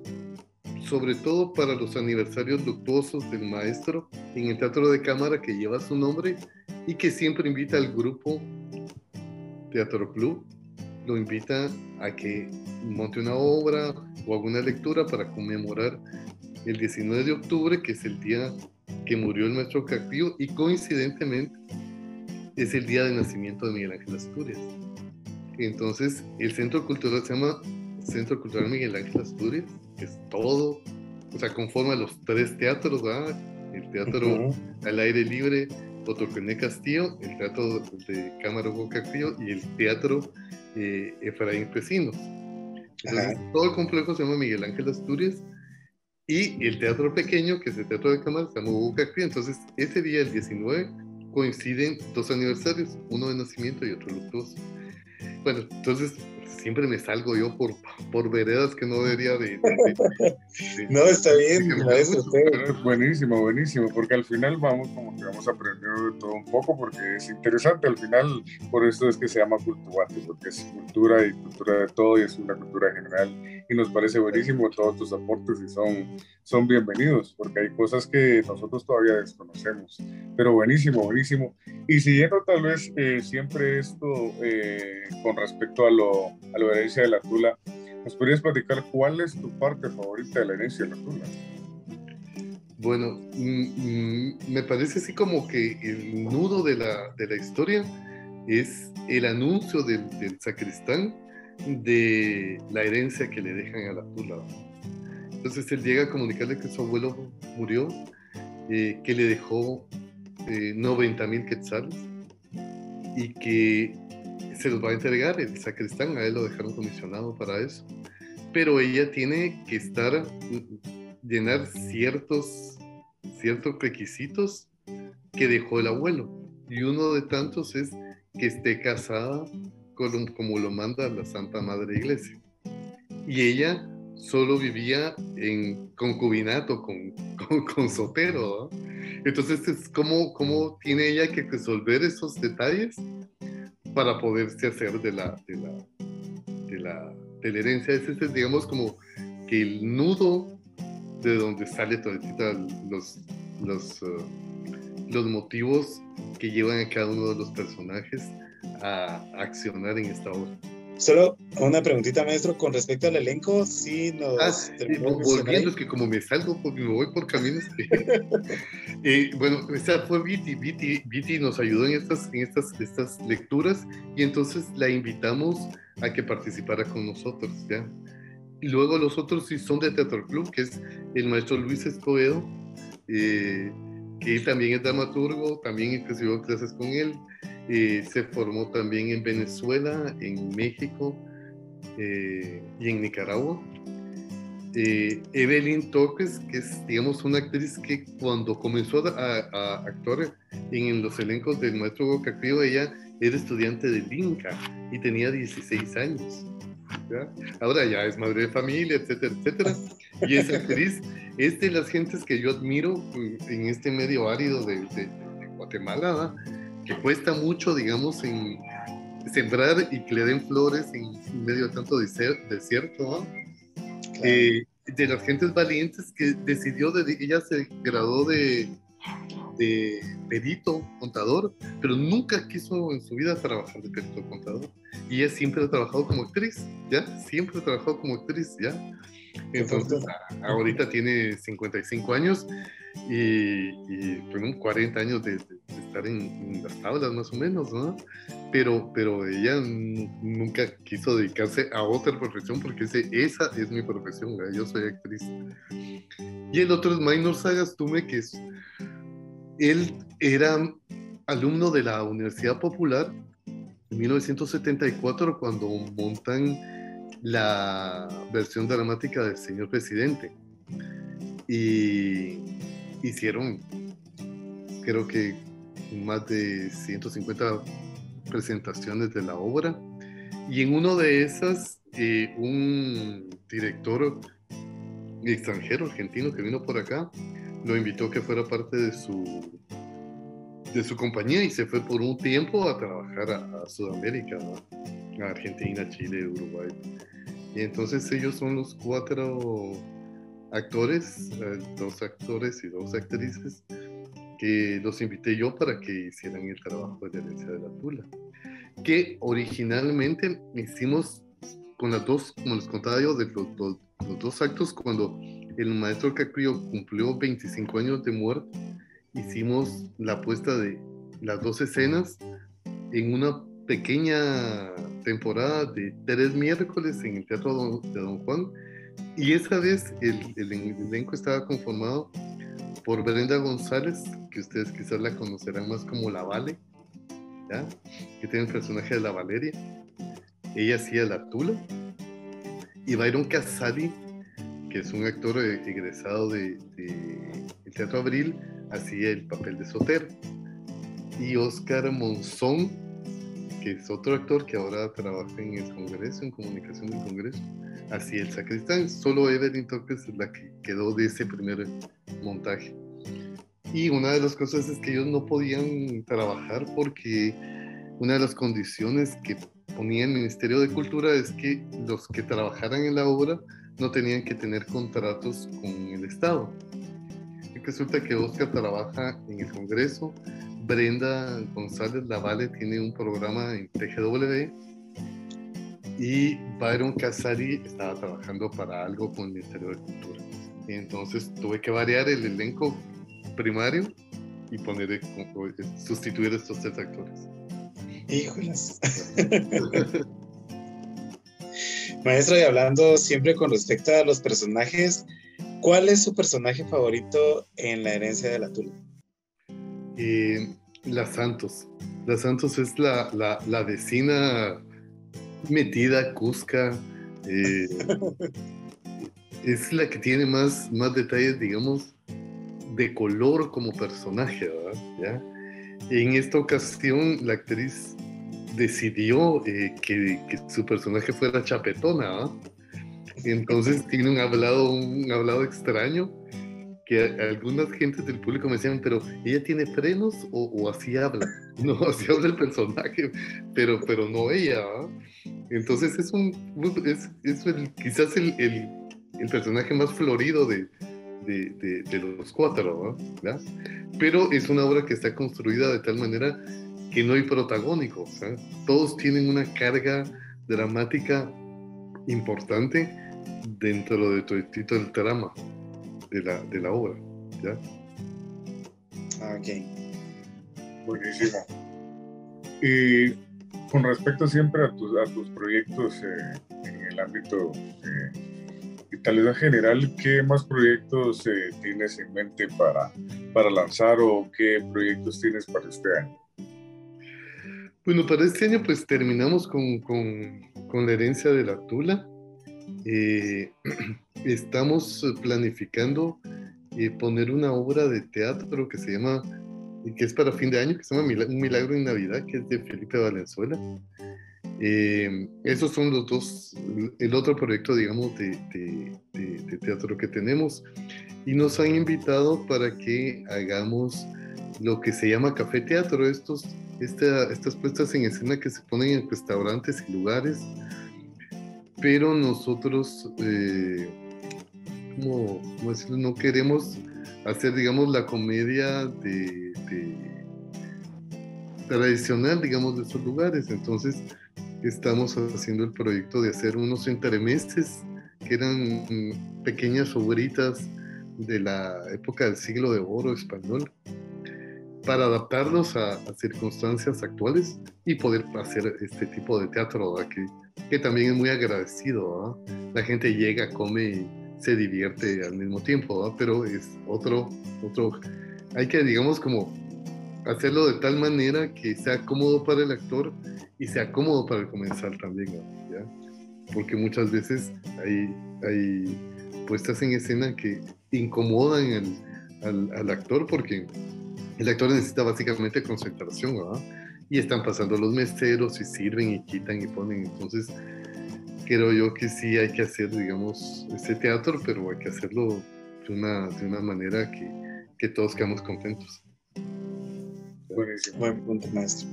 sobre todo para los aniversarios luctuosos del maestro en el Teatro de Cámara que lleva su nombre y que siempre invita al grupo Teatro Club, lo invita a que monte una obra o alguna lectura para conmemorar el 19 de octubre, que es el día que murió el maestro Castillo y coincidentemente es el día de nacimiento de Miguel Ángel Asturias. Entonces, el centro cultural se llama Centro Cultural Miguel Ángel Asturias, que es todo, o sea, conforma los tres teatros, ¿verdad? El teatro al aire libre, Otoconé Castillo, el teatro de Cámara Hugo Castillo y el teatro eh, Efraín Pecinos. Entonces, todo el complejo se llama Miguel Ángel Asturias y el teatro pequeño, que es el teatro de cámara, se llama Hugo Castillo. Entonces, ese día, el 19, coinciden dos aniversarios, uno de nacimiento y otro luctuoso. Bueno, entonces siempre me salgo yo por, por veredas que no debería de... no, está bien, Buenísimo, buenísimo, porque al final vamos como que vamos a aprender de todo un poco, porque es interesante, al final, por eso es que se llama Cultuate, porque es cultura y cultura de todo y es una cultura general y nos parece buenísimo todos tus aportes y son, son bienvenidos, porque hay cosas que nosotros todavía desconocemos, pero buenísimo, buenísimo. Y siguiendo tal vez eh, siempre esto eh, con respecto a lo a la herencia de la Tula. ¿Nos podrías platicar cuál es tu parte favorita de la herencia de la Tula? Bueno, mm, mm, me parece así como que el nudo de la, de la historia es el anuncio del, del, sacristán de la herencia que le dejan a la Tula. Entonces él llega a comunicarle que su abuelo murió, eh, que le dejó eh, 90 mil quetzales y que se los va a entregar el sacristán, a él lo dejaron comisionado para eso. Pero ella tiene que estar, llenar ciertos, ciertos requisitos que dejó el abuelo. Y uno de tantos es que esté casada como lo manda la Santa Madre Iglesia. Y ella solo vivía en concubinato con, con, con Sotero. Entonces, es como, como tiene ella que resolver esos detalles para poderse hacer de la, de la, de la, de la herencia. Ese es, digamos, como que el nudo de donde sale todo los, los, uh, los motivos que llevan a cada uno de los personajes a accionar en esta obra. Solo una preguntita, maestro, con respecto al elenco, sí nos... Ah, volviendo, es que como me salgo, porque me voy por caminos... eh, bueno, esta fue Viti, Viti, Viti nos ayudó en, estas, en estas, estas lecturas y entonces la invitamos a que participara con nosotros, ¿ya? Y luego los otros sí son de Teatro Club, que es el maestro Luis Escobedo, eh, que también es dramaturgo, también recibió clases con él, eh, se formó también en Venezuela, en México eh, y en Nicaragua. Eh, Evelyn Torres, que es, digamos, una actriz que cuando comenzó a, actuar en los elencos del Maestro Gocacrio, ella era estudiante del Inca y tenía 16 años. Ahora ya es madre de familia, etcétera, etcétera. Y esa actriz es de las gentes que yo admiro en este medio árido de, de, de Guatemala, que cuesta mucho, digamos, en sembrar y que le den flores en medio de tanto desierto, eh, de las gentes valientes que decidió, de, ella se graduó de, de perito contador, pero nunca quiso en su vida trabajar de perito contador. Y ella siempre ha trabajado como actriz, ¿ya? Siempre ha trabajado como actriz, ¿ya? Entonces, ahorita tiene 55 años y, y 40 años de, estar en, las tablas más o menos, ¿no? Pero, pero ella nunca quiso dedicarse a otra profesión porque ese, esa es mi profesión, yo soy actriz. Y el otro es Minor Sagastume, que es, él era alumno de la Universidad Popular en 1974 cuando montan la versión dramática del señor presidente. Y hicieron, creo que más de 150 presentaciones de la obra. Y en uno de esas, eh, un director extranjero, argentino, que vino por acá, lo invitó a que fuera parte de su, de su compañía y se fue por un tiempo a trabajar a, Sudamérica, a Argentina, Chile, Uruguay. Y entonces ellos son los cuatro actores, eh, dos actores y dos actrices, que los invité yo para que hicieran el trabajo de la herencia de la Tula, que originalmente hicimos con las dos, como les contaba yo, de los, los, dos actos, cuando el maestro Cacrio cumplió 25 años de muerte, hicimos la puesta de las dos escenas en una pequeña temporada de tres miércoles en el Teatro de Don Juan. Y esa vez el, el elenco estaba conformado por Brenda González, que ustedes quizás la conocerán más como La Vale, que tiene el personaje de la Valeria. Ella hacía la Tula. Y Byron Casali, que es un actor eh, egresado de, Teatro Abril, hacía el papel de Soter. Y Oscar Monzón, que es otro actor que ahora trabaja en el Congreso, en comunicación del Congreso, hacía el sacristán. Solo Evelyn Toques es la que quedó de ese primer montaje. Y una de las cosas es que ellos no podían trabajar porque una de las condiciones que ponía el Ministerio de Cultura es que los que trabajaran en la obra no tenían que tener contratos con el Estado. Y resulta que Oscar trabaja en el Congreso, Brenda González Lavalle tiene un programa en TGW y Byron Casari estaba trabajando para algo con el Ministerio de Cultura. Entonces tuve que variar el elenco primario y poner, eh, sustituir estos tres actores. Híjoles. Maestro, y hablando siempre con respecto a los personajes, ¿cuál es su personaje favorito en la herencia de la Tula? Eh, la Santos. La Santos es la, la, vecina metida, cusca. Eh, es la que tiene más, más detalles, digamos, de color como personaje, ¿verdad? ¿Ya? En esta ocasión, la actriz decidió eh, que, que, su personaje fuera chapetona, ¿verdad? Entonces tiene un hablado, un hablado extraño que algunas gentes del público me decían, pero ¿ella tiene frenos o, así habla? No, así habla el personaje, pero, pero no ella. ¿verdad? Entonces es un, es, es quizás el, el, personaje más florido de, de, los cuatro, ¿no? Pero es una obra que está construida de tal manera que no hay protagónicos, todos tienen una carga dramática importante dentro de todo el trama de la, de la obra, ¿ya? Ah, ok. Buenísimo. Y con respecto siempre a tus, a tus proyectos eh, en el ámbito eh, en general, ¿qué más proyectos eh, tienes en mente para, para lanzar o qué proyectos tienes para este año? Bueno, para este año pues terminamos con, con, con la herencia de la Tula. Eh, estamos planificando eh, poner una obra de teatro que se llama, que es para fin de año, que se llama Un Milagro en Navidad, que es de Felipe Valenzuela. Eh, esos son los dos, el otro proyecto, digamos, de, de, teatro que tenemos. Y nos han invitado para que hagamos lo que se llama café teatro, estos, estas puestas en escena que se ponen en restaurantes y lugares. Pero nosotros, eh, ¿cómo, decirlo? No queremos hacer, digamos, la comedia de, tradicional, digamos, de esos lugares. Entonces, estamos haciendo el proyecto de hacer unos entremeses que eran pequeñas obritas de la época del siglo de oro español para adaptarlos a, circunstancias actuales y poder hacer este tipo de teatro que, que, también es muy agradecido. La gente llega, come y se divierte al mismo tiempo, pero es otro, otro, hay que digamos como hacerlo de tal manera que sea cómodo para el actor y sea cómodo para el comensal también, ¿ya? Porque muchas veces hay, hay puestas en escena que incomodan al, al, actor porque el actor necesita básicamente concentración, ¿verdad? Y están pasando los meseros y sirven y quitan y ponen. Entonces, creo yo que sí hay que hacer, digamos, ese teatro, pero hay que hacerlo de una, de una manera que, que todos quedamos contentos. Buenísimo. Buen punto, maestro.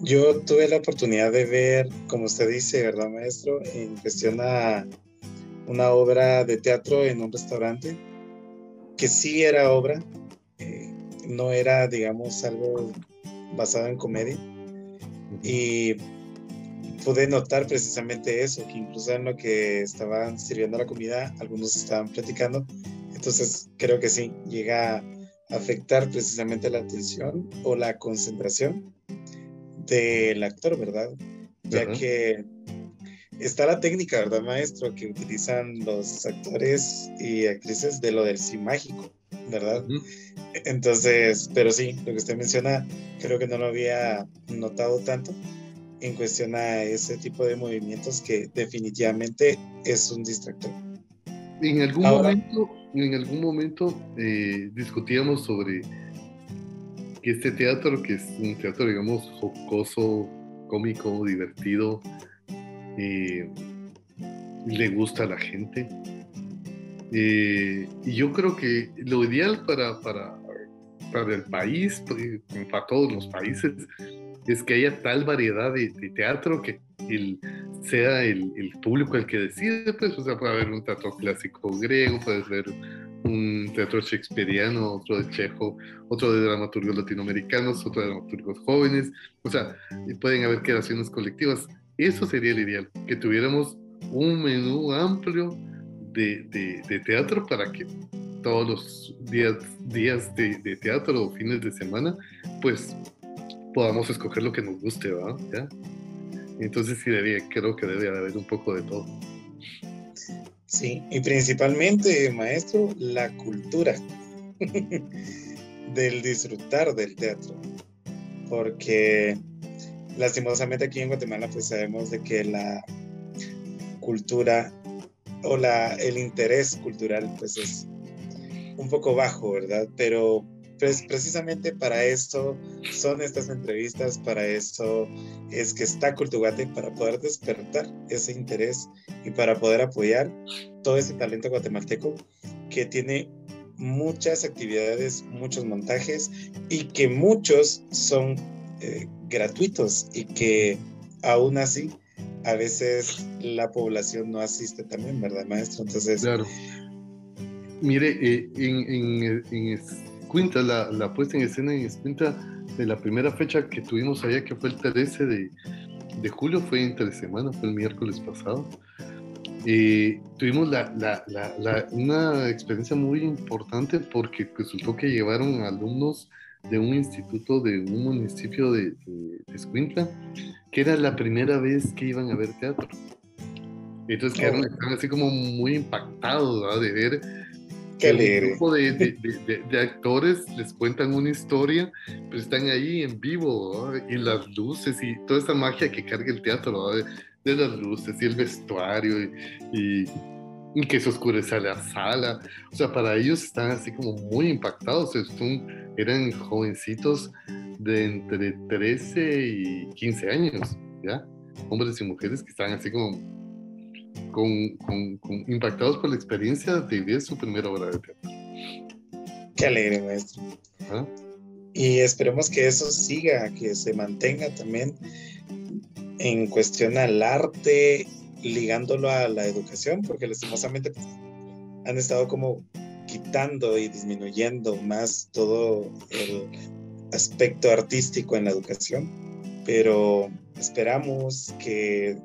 Yo tuve la oportunidad de ver, como usted dice, ¿verdad, maestro? En cuestión a una obra de teatro en un restaurante, que sí era obra, eh, no era, digamos, algo basado en comedia. Y pude notar precisamente eso, que incluso en lo que estaban sirviendo la comida, algunos estaban platicando. Entonces, creo que sí, llega afectar precisamente la atención o la concentración del actor, ¿verdad? Ya que está la técnica, ¿verdad, maestro? Que utilizan los actores y actrices de lo del sí mágico, ¿verdad? Entonces, pero sí, lo que usted menciona, creo que no lo había notado tanto en cuestión a ese tipo de movimientos que definitivamente es un distractor. En algún momento, en algún momento eh, discutíamos sobre que este teatro, que es un teatro, digamos, jocoso, cómico, divertido, eh, le gusta a la gente. Eh, y yo creo que lo ideal para, para, para el país, pues, para todos los países, es que haya tal variedad de, teatro que el, sea el, el, público el que decide, pues, o sea, puede haber un teatro clásico griego, puede ser un teatro shakespeariano, otro de Chejo, otro de dramaturgos latinoamericanos, otro de dramaturgos jóvenes, o sea, pueden haber creaciones colectivas. Eso sería el ideal, que tuviéramos un menú amplio de, de, teatro para que todos los días, días de, de, teatro o fines de semana, pues podamos escoger lo que nos guste, ¿verdad? ¿Ya? Entonces sí, debía, creo que debe haber un poco de todo. Sí, y principalmente, maestro, la cultura del disfrutar del teatro, porque lastimosamente aquí en Guatemala pues sabemos de que la cultura o la, el interés cultural pues es un poco bajo, ¿verdad? Pero pues precisamente para esto son estas entrevistas, para eso es que está Cultuguate, para poder despertar ese interés y para poder apoyar todo ese talento guatemalteco que tiene muchas actividades, muchos montajes y que muchos son eh, gratuitos y que aún así a veces la población no asiste también, ¿verdad, maestro? Entonces... Claro. Mire, eh, en, en Escuinta, la, la, puesta en escena en Escuinta de la primera fecha que tuvimos allá, que fue el 13 de, de julio, fue entre semana, fue el miércoles pasado. Eh, tuvimos la, la, una experiencia muy importante porque resultó que llevaron alumnos de un instituto de un municipio de, de, Escuintla, que era la primera vez que iban a ver teatro. Entonces quedaron así como muy impactados de ver Qué un grupo de, de, de, actores les cuentan una historia, pero están ahí en vivo, y las luces y toda esa magia que carga el teatro, de, las luces y el vestuario, y, y, que se oscurece la sala. O sea, para ellos están así como muy impactados. Son, eran jovencitos de entre 13 y 15 años, ¿ya? Hombres y mujeres que están así como con, con, impactados por la experiencia de vivir su primera obra de teatro. Qué alegre, maestro. ¿Ah? Y esperemos que eso siga, que se mantenga también en cuestión al arte, ligándolo a la educación, porque lastimosamente pues, han estado como quitando y disminuyendo más todo el aspecto artístico en la educación, pero esperamos que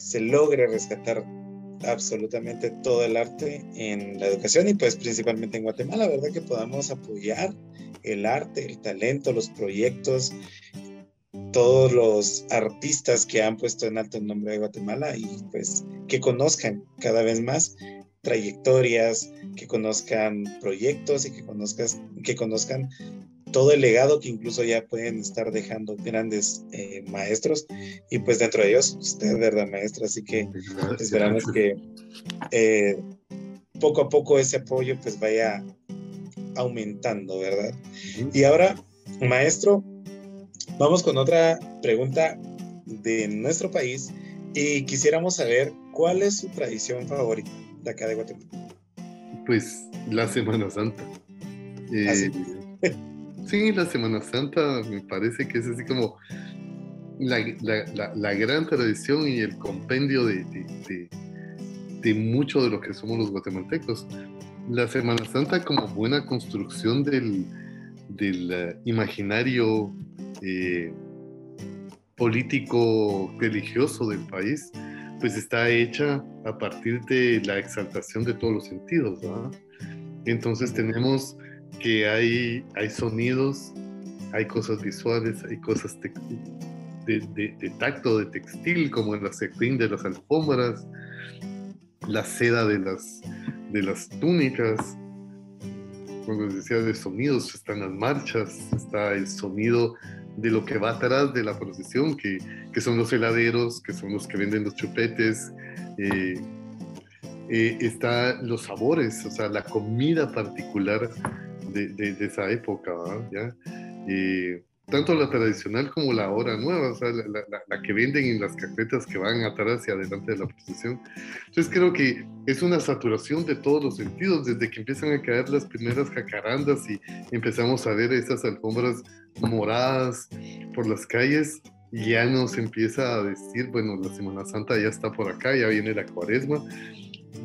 se logre rescatar absolutamente todo el arte en la educación y pues principalmente en Guatemala, ¿verdad? Que podamos apoyar el arte, el talento, los proyectos, todos los artistas que han puesto en alto el nombre de Guatemala y pues que conozcan cada vez más trayectorias, que conozcan proyectos y que, conozcas, que conozcan todo el legado que incluso ya pueden estar dejando grandes eh, maestros y pues dentro de ellos usted, ¿verdad, maestra? Así que esperamos que eh, poco a poco ese apoyo pues vaya aumentando, ¿verdad? Y ahora, maestro, vamos con otra pregunta de nuestro país y quisiéramos saber cuál es su tradición favorita de acá de Guatemala. Pues la Semana Santa. Ah, eh, Sí, la Semana Santa me parece que es así como la, gran tradición y el compendio de, de, mucho de lo que somos los guatemaltecos. La Semana Santa como buena construcción del, eh, imaginario eh, político religioso del país, pues está hecha a partir de la exaltación de todos los sentidos. Entonces tenemos que hay, hay sonidos, hay cosas visuales, hay cosas de, tacto, de textil, como en la de las alfombras, la seda de las, de las túnicas. Como les decía, de sonidos, están las marchas, está el sonido de lo que va atrás de la procesión, que, que son los heladeros, que son los que venden los chupetes, eh, eh, está los sabores, o sea, la comida particular de, de, esa época, ¿ya? Eh, tanto la tradicional como la hora nueva, o sea, la, la, que venden en las carpetas que van atrás y adelante de la procesión. Entonces creo que es una saturación de todos los sentidos, desde que empiezan a caer las primeras jacarandas y empezamos a ver esas alfombras moradas por las calles, ya nos empieza a decir, bueno, la Semana Santa ya está por acá, ya viene la cuaresma.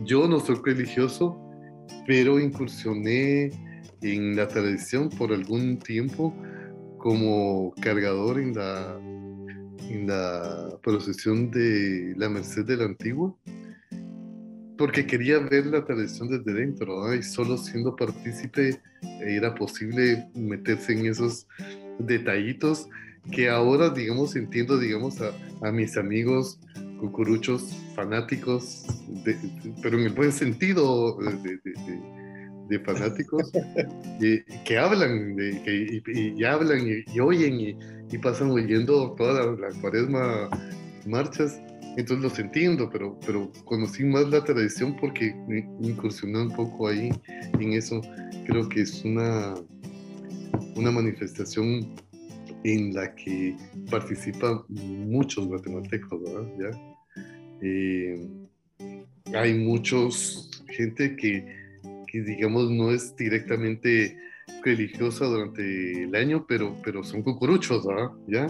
Yo no soy religioso, pero incursioné en la tradición por algún tiempo como cargador en la, en la procesión de la Merced de la Antigua, porque quería ver la tradición desde dentro, y solo siendo partícipe era posible meterse en esos detallitos que ahora, digamos, entiendo, digamos, a, a mis amigos cucuruchos fanáticos, pero en el buen sentido de, de, fanáticos, que hablan, y, hablan y, oyen y, pasan oyendo toda la, cuaresma marchas. Entonces los entiendo, pero, pero conocí más la tradición porque incursioné un poco ahí en eso. Creo que es una, una manifestación en la que participan muchos guatemaltecos, ¿verdad? ¿Ya? Eh, hay muchos gente que, que, digamos, no es directamente religiosa durante el año, pero, pero son cucuruchos, ¿verdad? ¿Ya?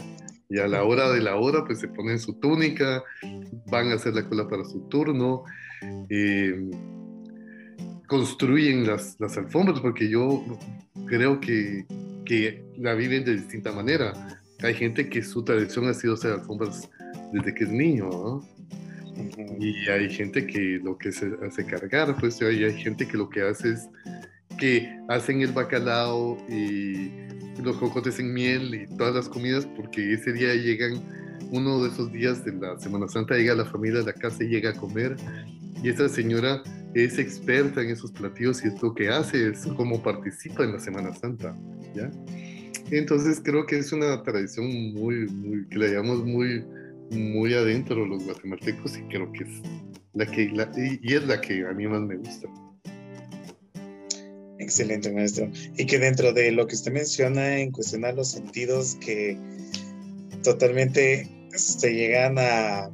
Y a la hora de la hora, pues se ponen su túnica, van a hacer la cola para su turno, eh, construyen las, las alfombras, porque yo creo que que la viven de distinta manera. Hay gente que su tradición ha sido hacer alfombras desde que es niño, ¿no? Y hay gente que lo que se hace cargar, pues y hay gente que lo que hace es que hacen el bacalao y los cocotes en miel y todas las comidas porque ese día llegan, uno de esos días de la Semana Santa llega la familia de la casa y llega a comer y esa señora es experta en esos platillos y es lo que hace, es como participa en la Semana Santa, ¿ya? Entonces creo que es una tradición muy, muy que la llevamos muy, muy adentro los guatemaltecos y creo que es la que, y, es la que a mí más me gusta. Excelente, maestro. Y que dentro de lo que usted menciona en cuestionar los sentidos que totalmente se llegan a,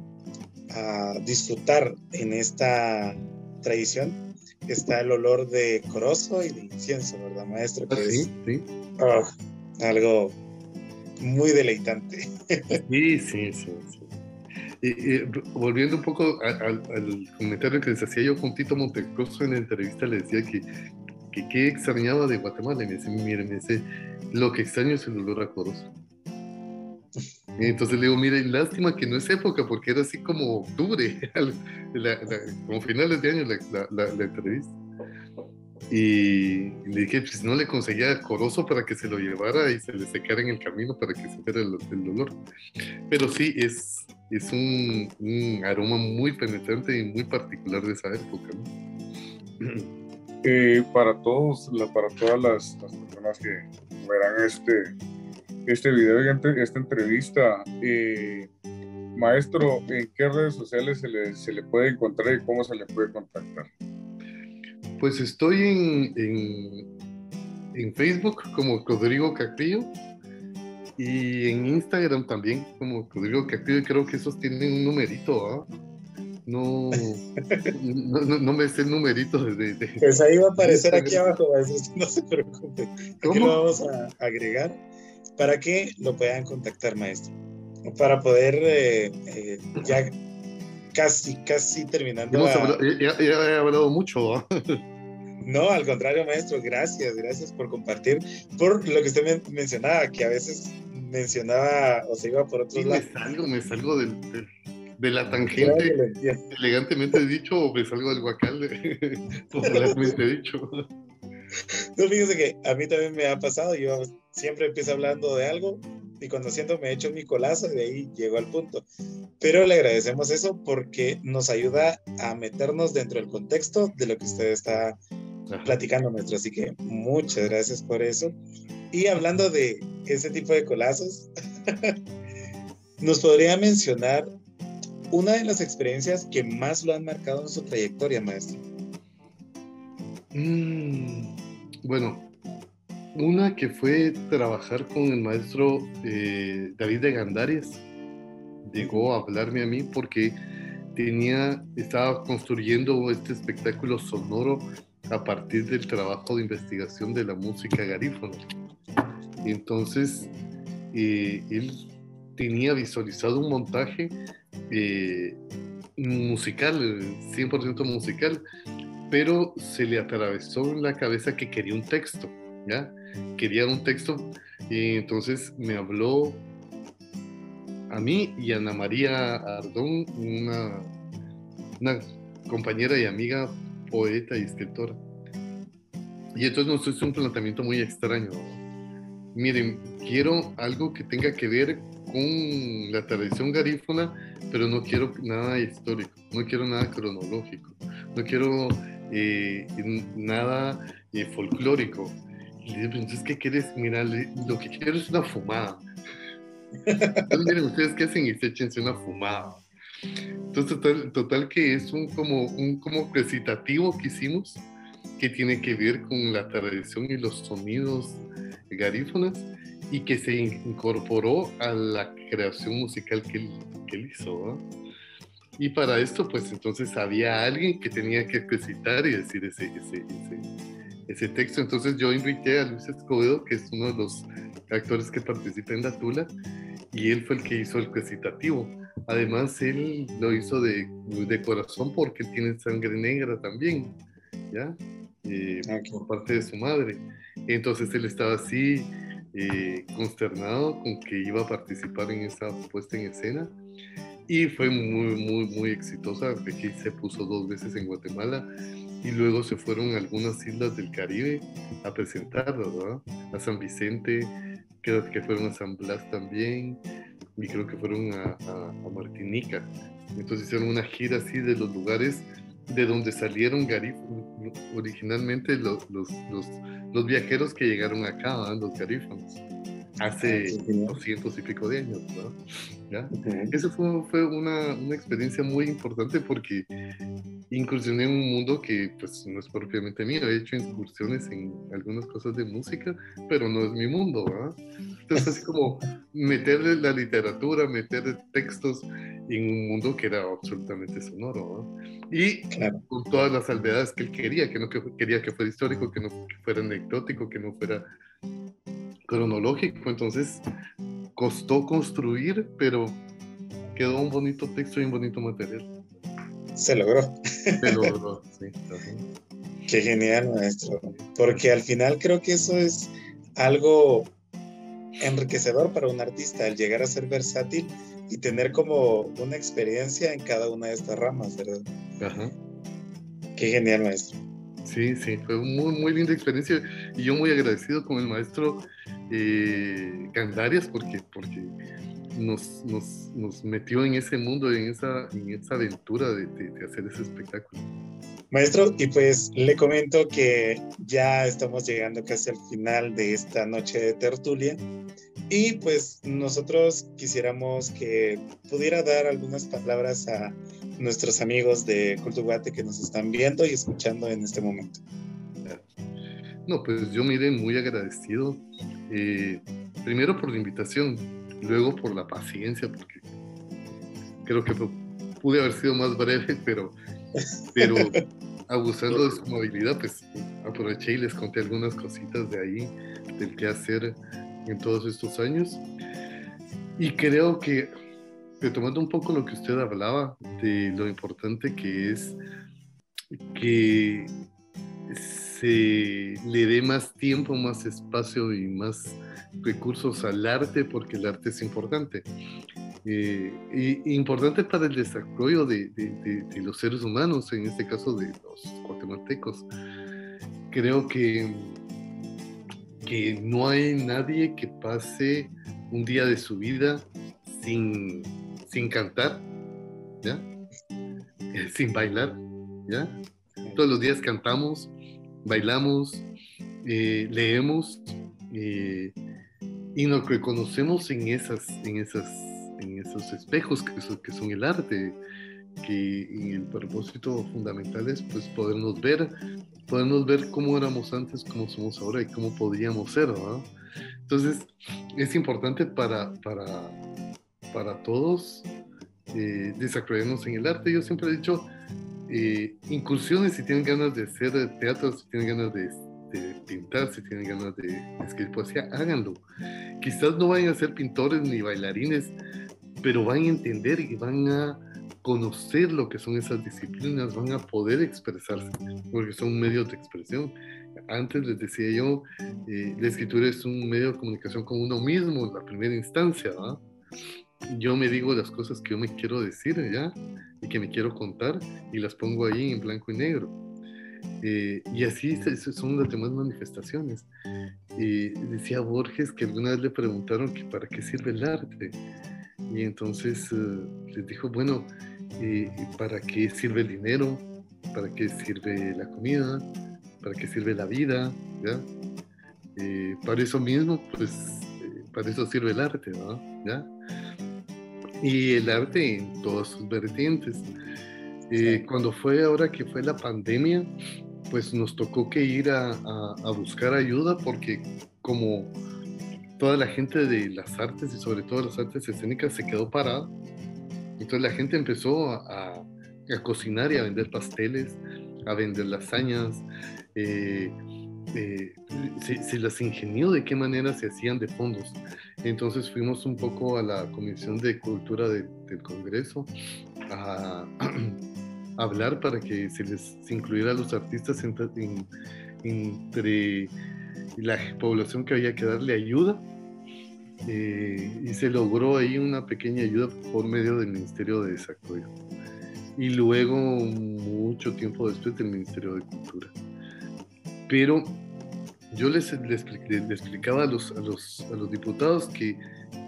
a disfrutar en esta tradición está el olor de corozo y de incienso, ¿verdad, maestro? Ah, sí, sí. Ah, algo muy deleitante. Sí, sí, sí. Y, volviendo un poco al comentario que les hacía yo con Tito Montecoso en la entrevista, le decía que, que qué extrañaba de Guatemala. Y me dice, mire, me dice, lo que extraño es el olor a corozo. Entonces le digo, mire, lástima que no es época, porque era así como octubre, como finales de año la, entrevista. Y le dije, pues no le conseguía corozo para que se lo llevara y se le secara en el camino para que se viera el, olor. Pero sí, es, es un, un, aroma muy penetrante y muy particular de esa época. Eh, para todos, para todas las, las personas que verán este, este video y esta entrevista. Eh, maestro, ¿en qué redes sociales se le, se le, puede encontrar y cómo se le puede contactar? Pues estoy en, en, en Facebook como Rodrigo Castillo y en Instagram también como Rodrigo Castillo y creo que esos tienen un numerito, ¿ah? No, no, no, me sé el numerito de, Pues ahí va a aparecer aquí abajo, no se preocupe. Aquí lo vamos a agregar para que lo puedan contactar, maestro. Para poder eh, eh, ya casi, casi terminando. ya, he hablado mucho. No, al contrario, maestro, gracias, gracias por compartir, por lo que usted mencionaba, que a veces mencionaba o se iba por otros lados. Me salgo, me salgo del, de la tangente, elegantemente dicho, o me salgo del guacal, popularmente dicho. No, fíjese que a mí también me ha pasado, yo siempre empiezo hablando de algo y cuando siento me echo mi colazo y de ahí llego al punto. Pero le agradecemos eso porque nos ayuda a meternos dentro del contexto de lo que usted está platicando, maestro. Así que muchas gracias por eso. Y hablando de ese tipo de colazos, nos podría mencionar una de las experiencias que más lo han marcado en su trayectoria, maestro. Mm, bueno, una que fue trabajar con el maestro eh, David de Gandarias. Llegó a hablarme a mí porque tenía, estaba construyendo este espectáculo sonoro a partir del trabajo de investigación de la música garífona. Entonces, eh, él tenía visualizado un montaje eh, musical, 100% musical, pero se le atravesó en la cabeza que quería un texto, ¿ya? Quería un texto entonces me habló a mí y a Ana María Ardón, una compañera y amiga poeta y escritora. Y entonces nos hizo un planteamiento muy extraño. Miren, quiero algo que tenga que ver con la tradición garífona, pero no quiero nada histórico, no quiero nada cronológico, no quiero eh, nada eh, folclórico. Entonces, ¿qué quieres? Mira, lo que quiero es una fumada. Miren, ustedes qué hacen y se échense una fumada. Entonces, total, total que es un como, un como recitativo que hicimos que tiene que ver con la tradición y los sonidos garífonas y que se incorporó a la creación musical que él, que él hizo. Y para esto, pues entonces había alguien que tenía que recitar y decir ese, ese, ese, ese, texto. Entonces yo invité a Luis Escobedo, que es uno de los actores que participa en La Tula, y él fue el que hizo el recitativo. Además, él lo hizo de, de corazón porque tiene sangre negra también, ¿ya? Eh, ah, por parte de su madre. Entonces él estaba así eh, consternado con que iba a participar en esa puesta en escena y fue muy, muy, muy exitosa. Aquí se puso dos veces en Guatemala y luego se fueron a algunas islas del Caribe a presentar, ¿verdad? A San Vicente, creo que fueron a San Blas también y creo que fueron a, a Martinica. Entonces hicieron una gira así de los lugares de donde salieron originalmente los, los, los, viajeros que llegaron acá, los garífonos, hace 200 y pico de años. ¿Ya? Eso fue, fue una, una, experiencia muy importante porque incursioné en un mundo que pues no es propiamente mío. He hecho incursiones en algunas cosas de música, pero no es mi mundo. Entonces así como meter la literatura, meter textos en un mundo que era absolutamente sonoro. Y con todas las salvedades que él quería, que no que quería que fuera histórico, que no fuera anecdótico, que no fuera cronológico. Entonces costó construir, pero quedó un bonito texto y un bonito material. Se logró. Se logró, sí. Qué genial, maestro. Porque al final creo que eso es algo enriquecedor para un artista, el llegar a ser versátil y tener como una experiencia en cada una de estas ramas, ¿verdad? Ajá. Qué genial, maestro. Sí, sí, fue muy, muy linda experiencia y yo muy agradecido con el maestro eh, Candarias porque, porque nos, nos, nos, metió en ese mundo, en esa, en esa aventura de, de, hacer ese espectáculo. Maestro, y pues le comento que ya estamos llegando casi al final de esta noche de tertulia. Y pues nosotros quisiéramos que pudiera dar algunas palabras a nuestros amigos de Cultuguate que nos están viendo y escuchando en este momento. No, pues yo me muy agradecido, eh, primero por la invitación, luego por la paciencia, porque creo que pude haber sido más breve, pero, pero abusando de su amabilidad, pues aproveché y les conté algunas cositas de ahí, del qué hacer en todos estos años. Y creo que, retomando un poco lo que usted hablaba, de lo importante que es que le dé más tiempo, más espacio y más recursos al arte, porque el arte es importante. Eh, y, importante para el desarrollo de, de, de, los seres humanos, en este caso de los guatemaltecos. creo que, que no hay nadie que pase un día de su vida sin, sin cantar, ¿ya? sin bailar, ¿ya? Todos los días cantamos, bailamos, eh, leemos eh, y nos reconocemos en, esas, en, esas, en esos espejos que son, que son el arte, que el propósito fundamental es pues podernos ver, podernos ver cómo éramos antes, cómo somos ahora y cómo podríamos ser, ¿no? Entonces es importante para, para, para todos eh, desarrollarnos en el arte. Yo siempre he dicho, eh, incursiones si tienen ganas de hacer teatro, si tienen ganas de, pintar, si tienen ganas de, escribir poesía, háganlo. Quizás no vayan a ser pintores ni bailarines, pero van a entender y van a conocer lo que son esas disciplinas, van a poder expresarse, porque son medios de expresión. Antes les decía yo, eh, la escritura es un medio de comunicación con uno mismo en la primera instancia, ¿verdad? Yo me digo las cosas que yo me quiero decir ya y que me quiero contar y las pongo ahí en blanco y negro. Eh, y así son las demás manifestaciones. Y decía Borges que alguna vez le preguntaron que para qué sirve el arte. Y entonces eh, les dijo, bueno, eh, ¿para qué sirve el dinero? ¿Para qué sirve la comida? ¿Para qué sirve la vida? ¿Ya? para eso mismo, pues, para eso sirve el arte, ¿no? ¿Ya? Y el arte en todas sus vertientes. Eh, cuando fue ahora que fue la pandemia, pues nos tocó que ir a, a, buscar ayuda porque como toda la gente de las artes y sobre todo las artes escénicas se quedó parada, entonces la gente empezó a, a cocinar y a vender pasteles, a vender lasañas, eh, eh, se, las ingenió de qué manera se hacían de fondos. Entonces fuimos un poco a la Comisión de Cultura del Congreso a, hablar para que se les incluyera a los artistas entre, la población que había que darle ayuda. Eh, y se logró ahí una pequeña ayuda por medio del Ministerio de Desarrollo. Y luego, mucho tiempo después, del Ministerio de Cultura. Pero yo les, les, explicaba a los, a los, a los diputados que,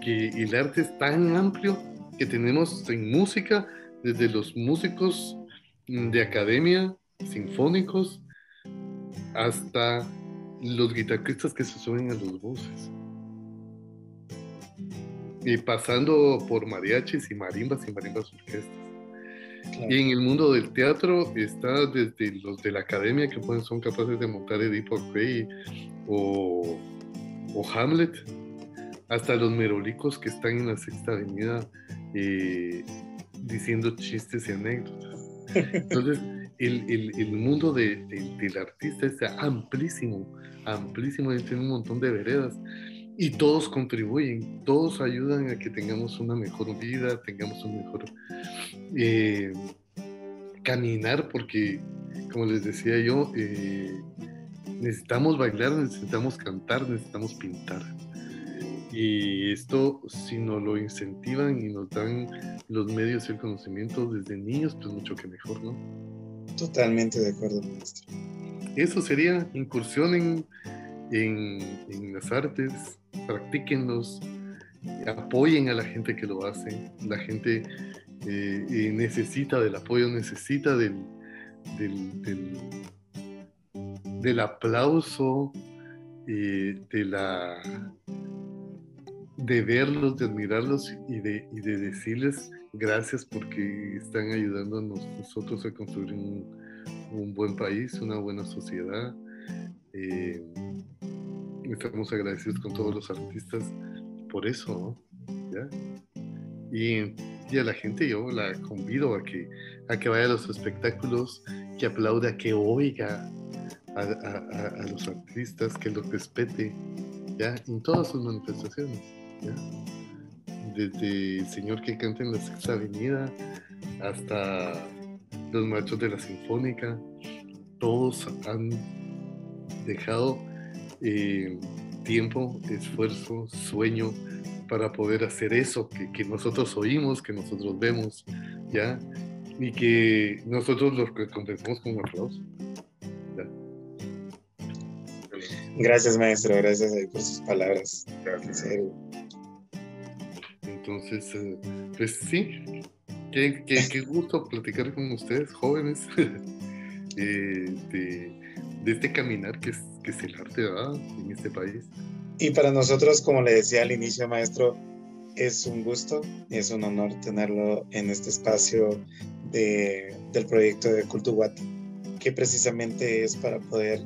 que, el arte es tan amplio que tenemos en música, desde los músicos de academia, sinfónicos, hasta los guitarristas que se suben a los voces. Y pasando por mariachis y marimbas y marimbas orquestas. Y en el mundo del teatro está desde los de la academia que pueden, son capaces de montar Edipo Rey o, o, Hamlet, hasta los merolicos que están en la Sexta Avenida eh, diciendo chistes y anécdotas. Entonces, el, el, el mundo de, del artista es amplísimo, amplísimo, tiene un montón de veredas y todos contribuyen, todos ayudan a que tengamos una mejor vida, tengamos un mejor eh, caminar, porque como les decía yo, eh, necesitamos bailar, necesitamos cantar, necesitamos pintar. Y esto, si nos lo incentivan y nos dan los medios y el conocimiento desde niños, pues mucho que mejor, ¿no? Totalmente de acuerdo, maestro. Eso sería incursión en, en, en las artes, practíquenlos, apoyen a la gente que lo hace. La gente eh, necesita del apoyo, necesita del, del, aplauso, eh, de la de verlos, de admirarlos y de, y de decirles gracias porque están ayudando a nosotros a construir un, un buen país, una buena sociedad. Eh, estamos agradecidos con todos los artistas por eso, ¿Ya? Y, y, a la gente yo la convido a que, a que vaya a los espectáculos, que aplauda, que oiga a, a, a los artistas, que los respete, ¿ya? En todas sus manifestaciones, ¿ya? Desde el señor que canta en la Sexta Avenida hasta los machos de la Sinfónica, todos han dejado eh, tiempo, esfuerzo, sueño para poder hacer eso que, que, nosotros oímos, que nosotros vemos, ¿ya? Y que nosotros lo recompensamos con un aplauso. Gracias, maestro, gracias por sus palabras. Gracias. Entonces, eh, pues sí, qué, qué, gusto platicar con ustedes, jóvenes, eh, de, de, este caminar que es, que es el arte ¿verdad? en este país. Y para nosotros, como le decía al inicio, maestro, es un gusto, es un honor tenerlo en este espacio de, del proyecto de Cultuguate, que precisamente es para poder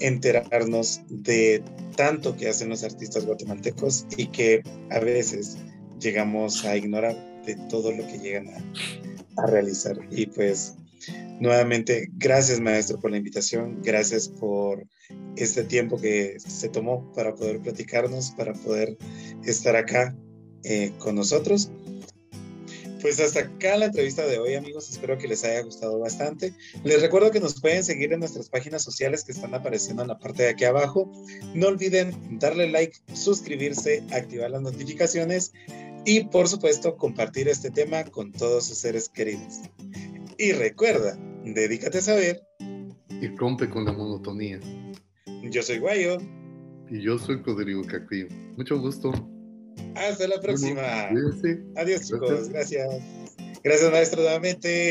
enterarnos de tanto que hacen los artistas guatemaltecos y que a veces llegamos a ignorar de todo lo que llegan a, a realizar. Y pues nuevamente, gracias maestro por la invitación, gracias por este tiempo que se tomó para poder platicarnos, para poder estar acá eh, con nosotros. Pues hasta acá la entrevista de hoy, amigos. Espero que les haya gustado bastante. Les recuerdo que nos pueden seguir en nuestras páginas sociales que están apareciendo en la parte de aquí abajo. No olviden darle like, suscribirse, activar las notificaciones y, por supuesto, compartir este tema con todos sus seres queridos. Y recuerda, dedícate a saber. Y rompe con la monotonía. Yo soy Guayo. Y yo soy Rodrigo Cacuyo. Mucho gusto. Hasta la próxima. Adiós, chicos. Gracias. Gracias, maestro, nuevamente.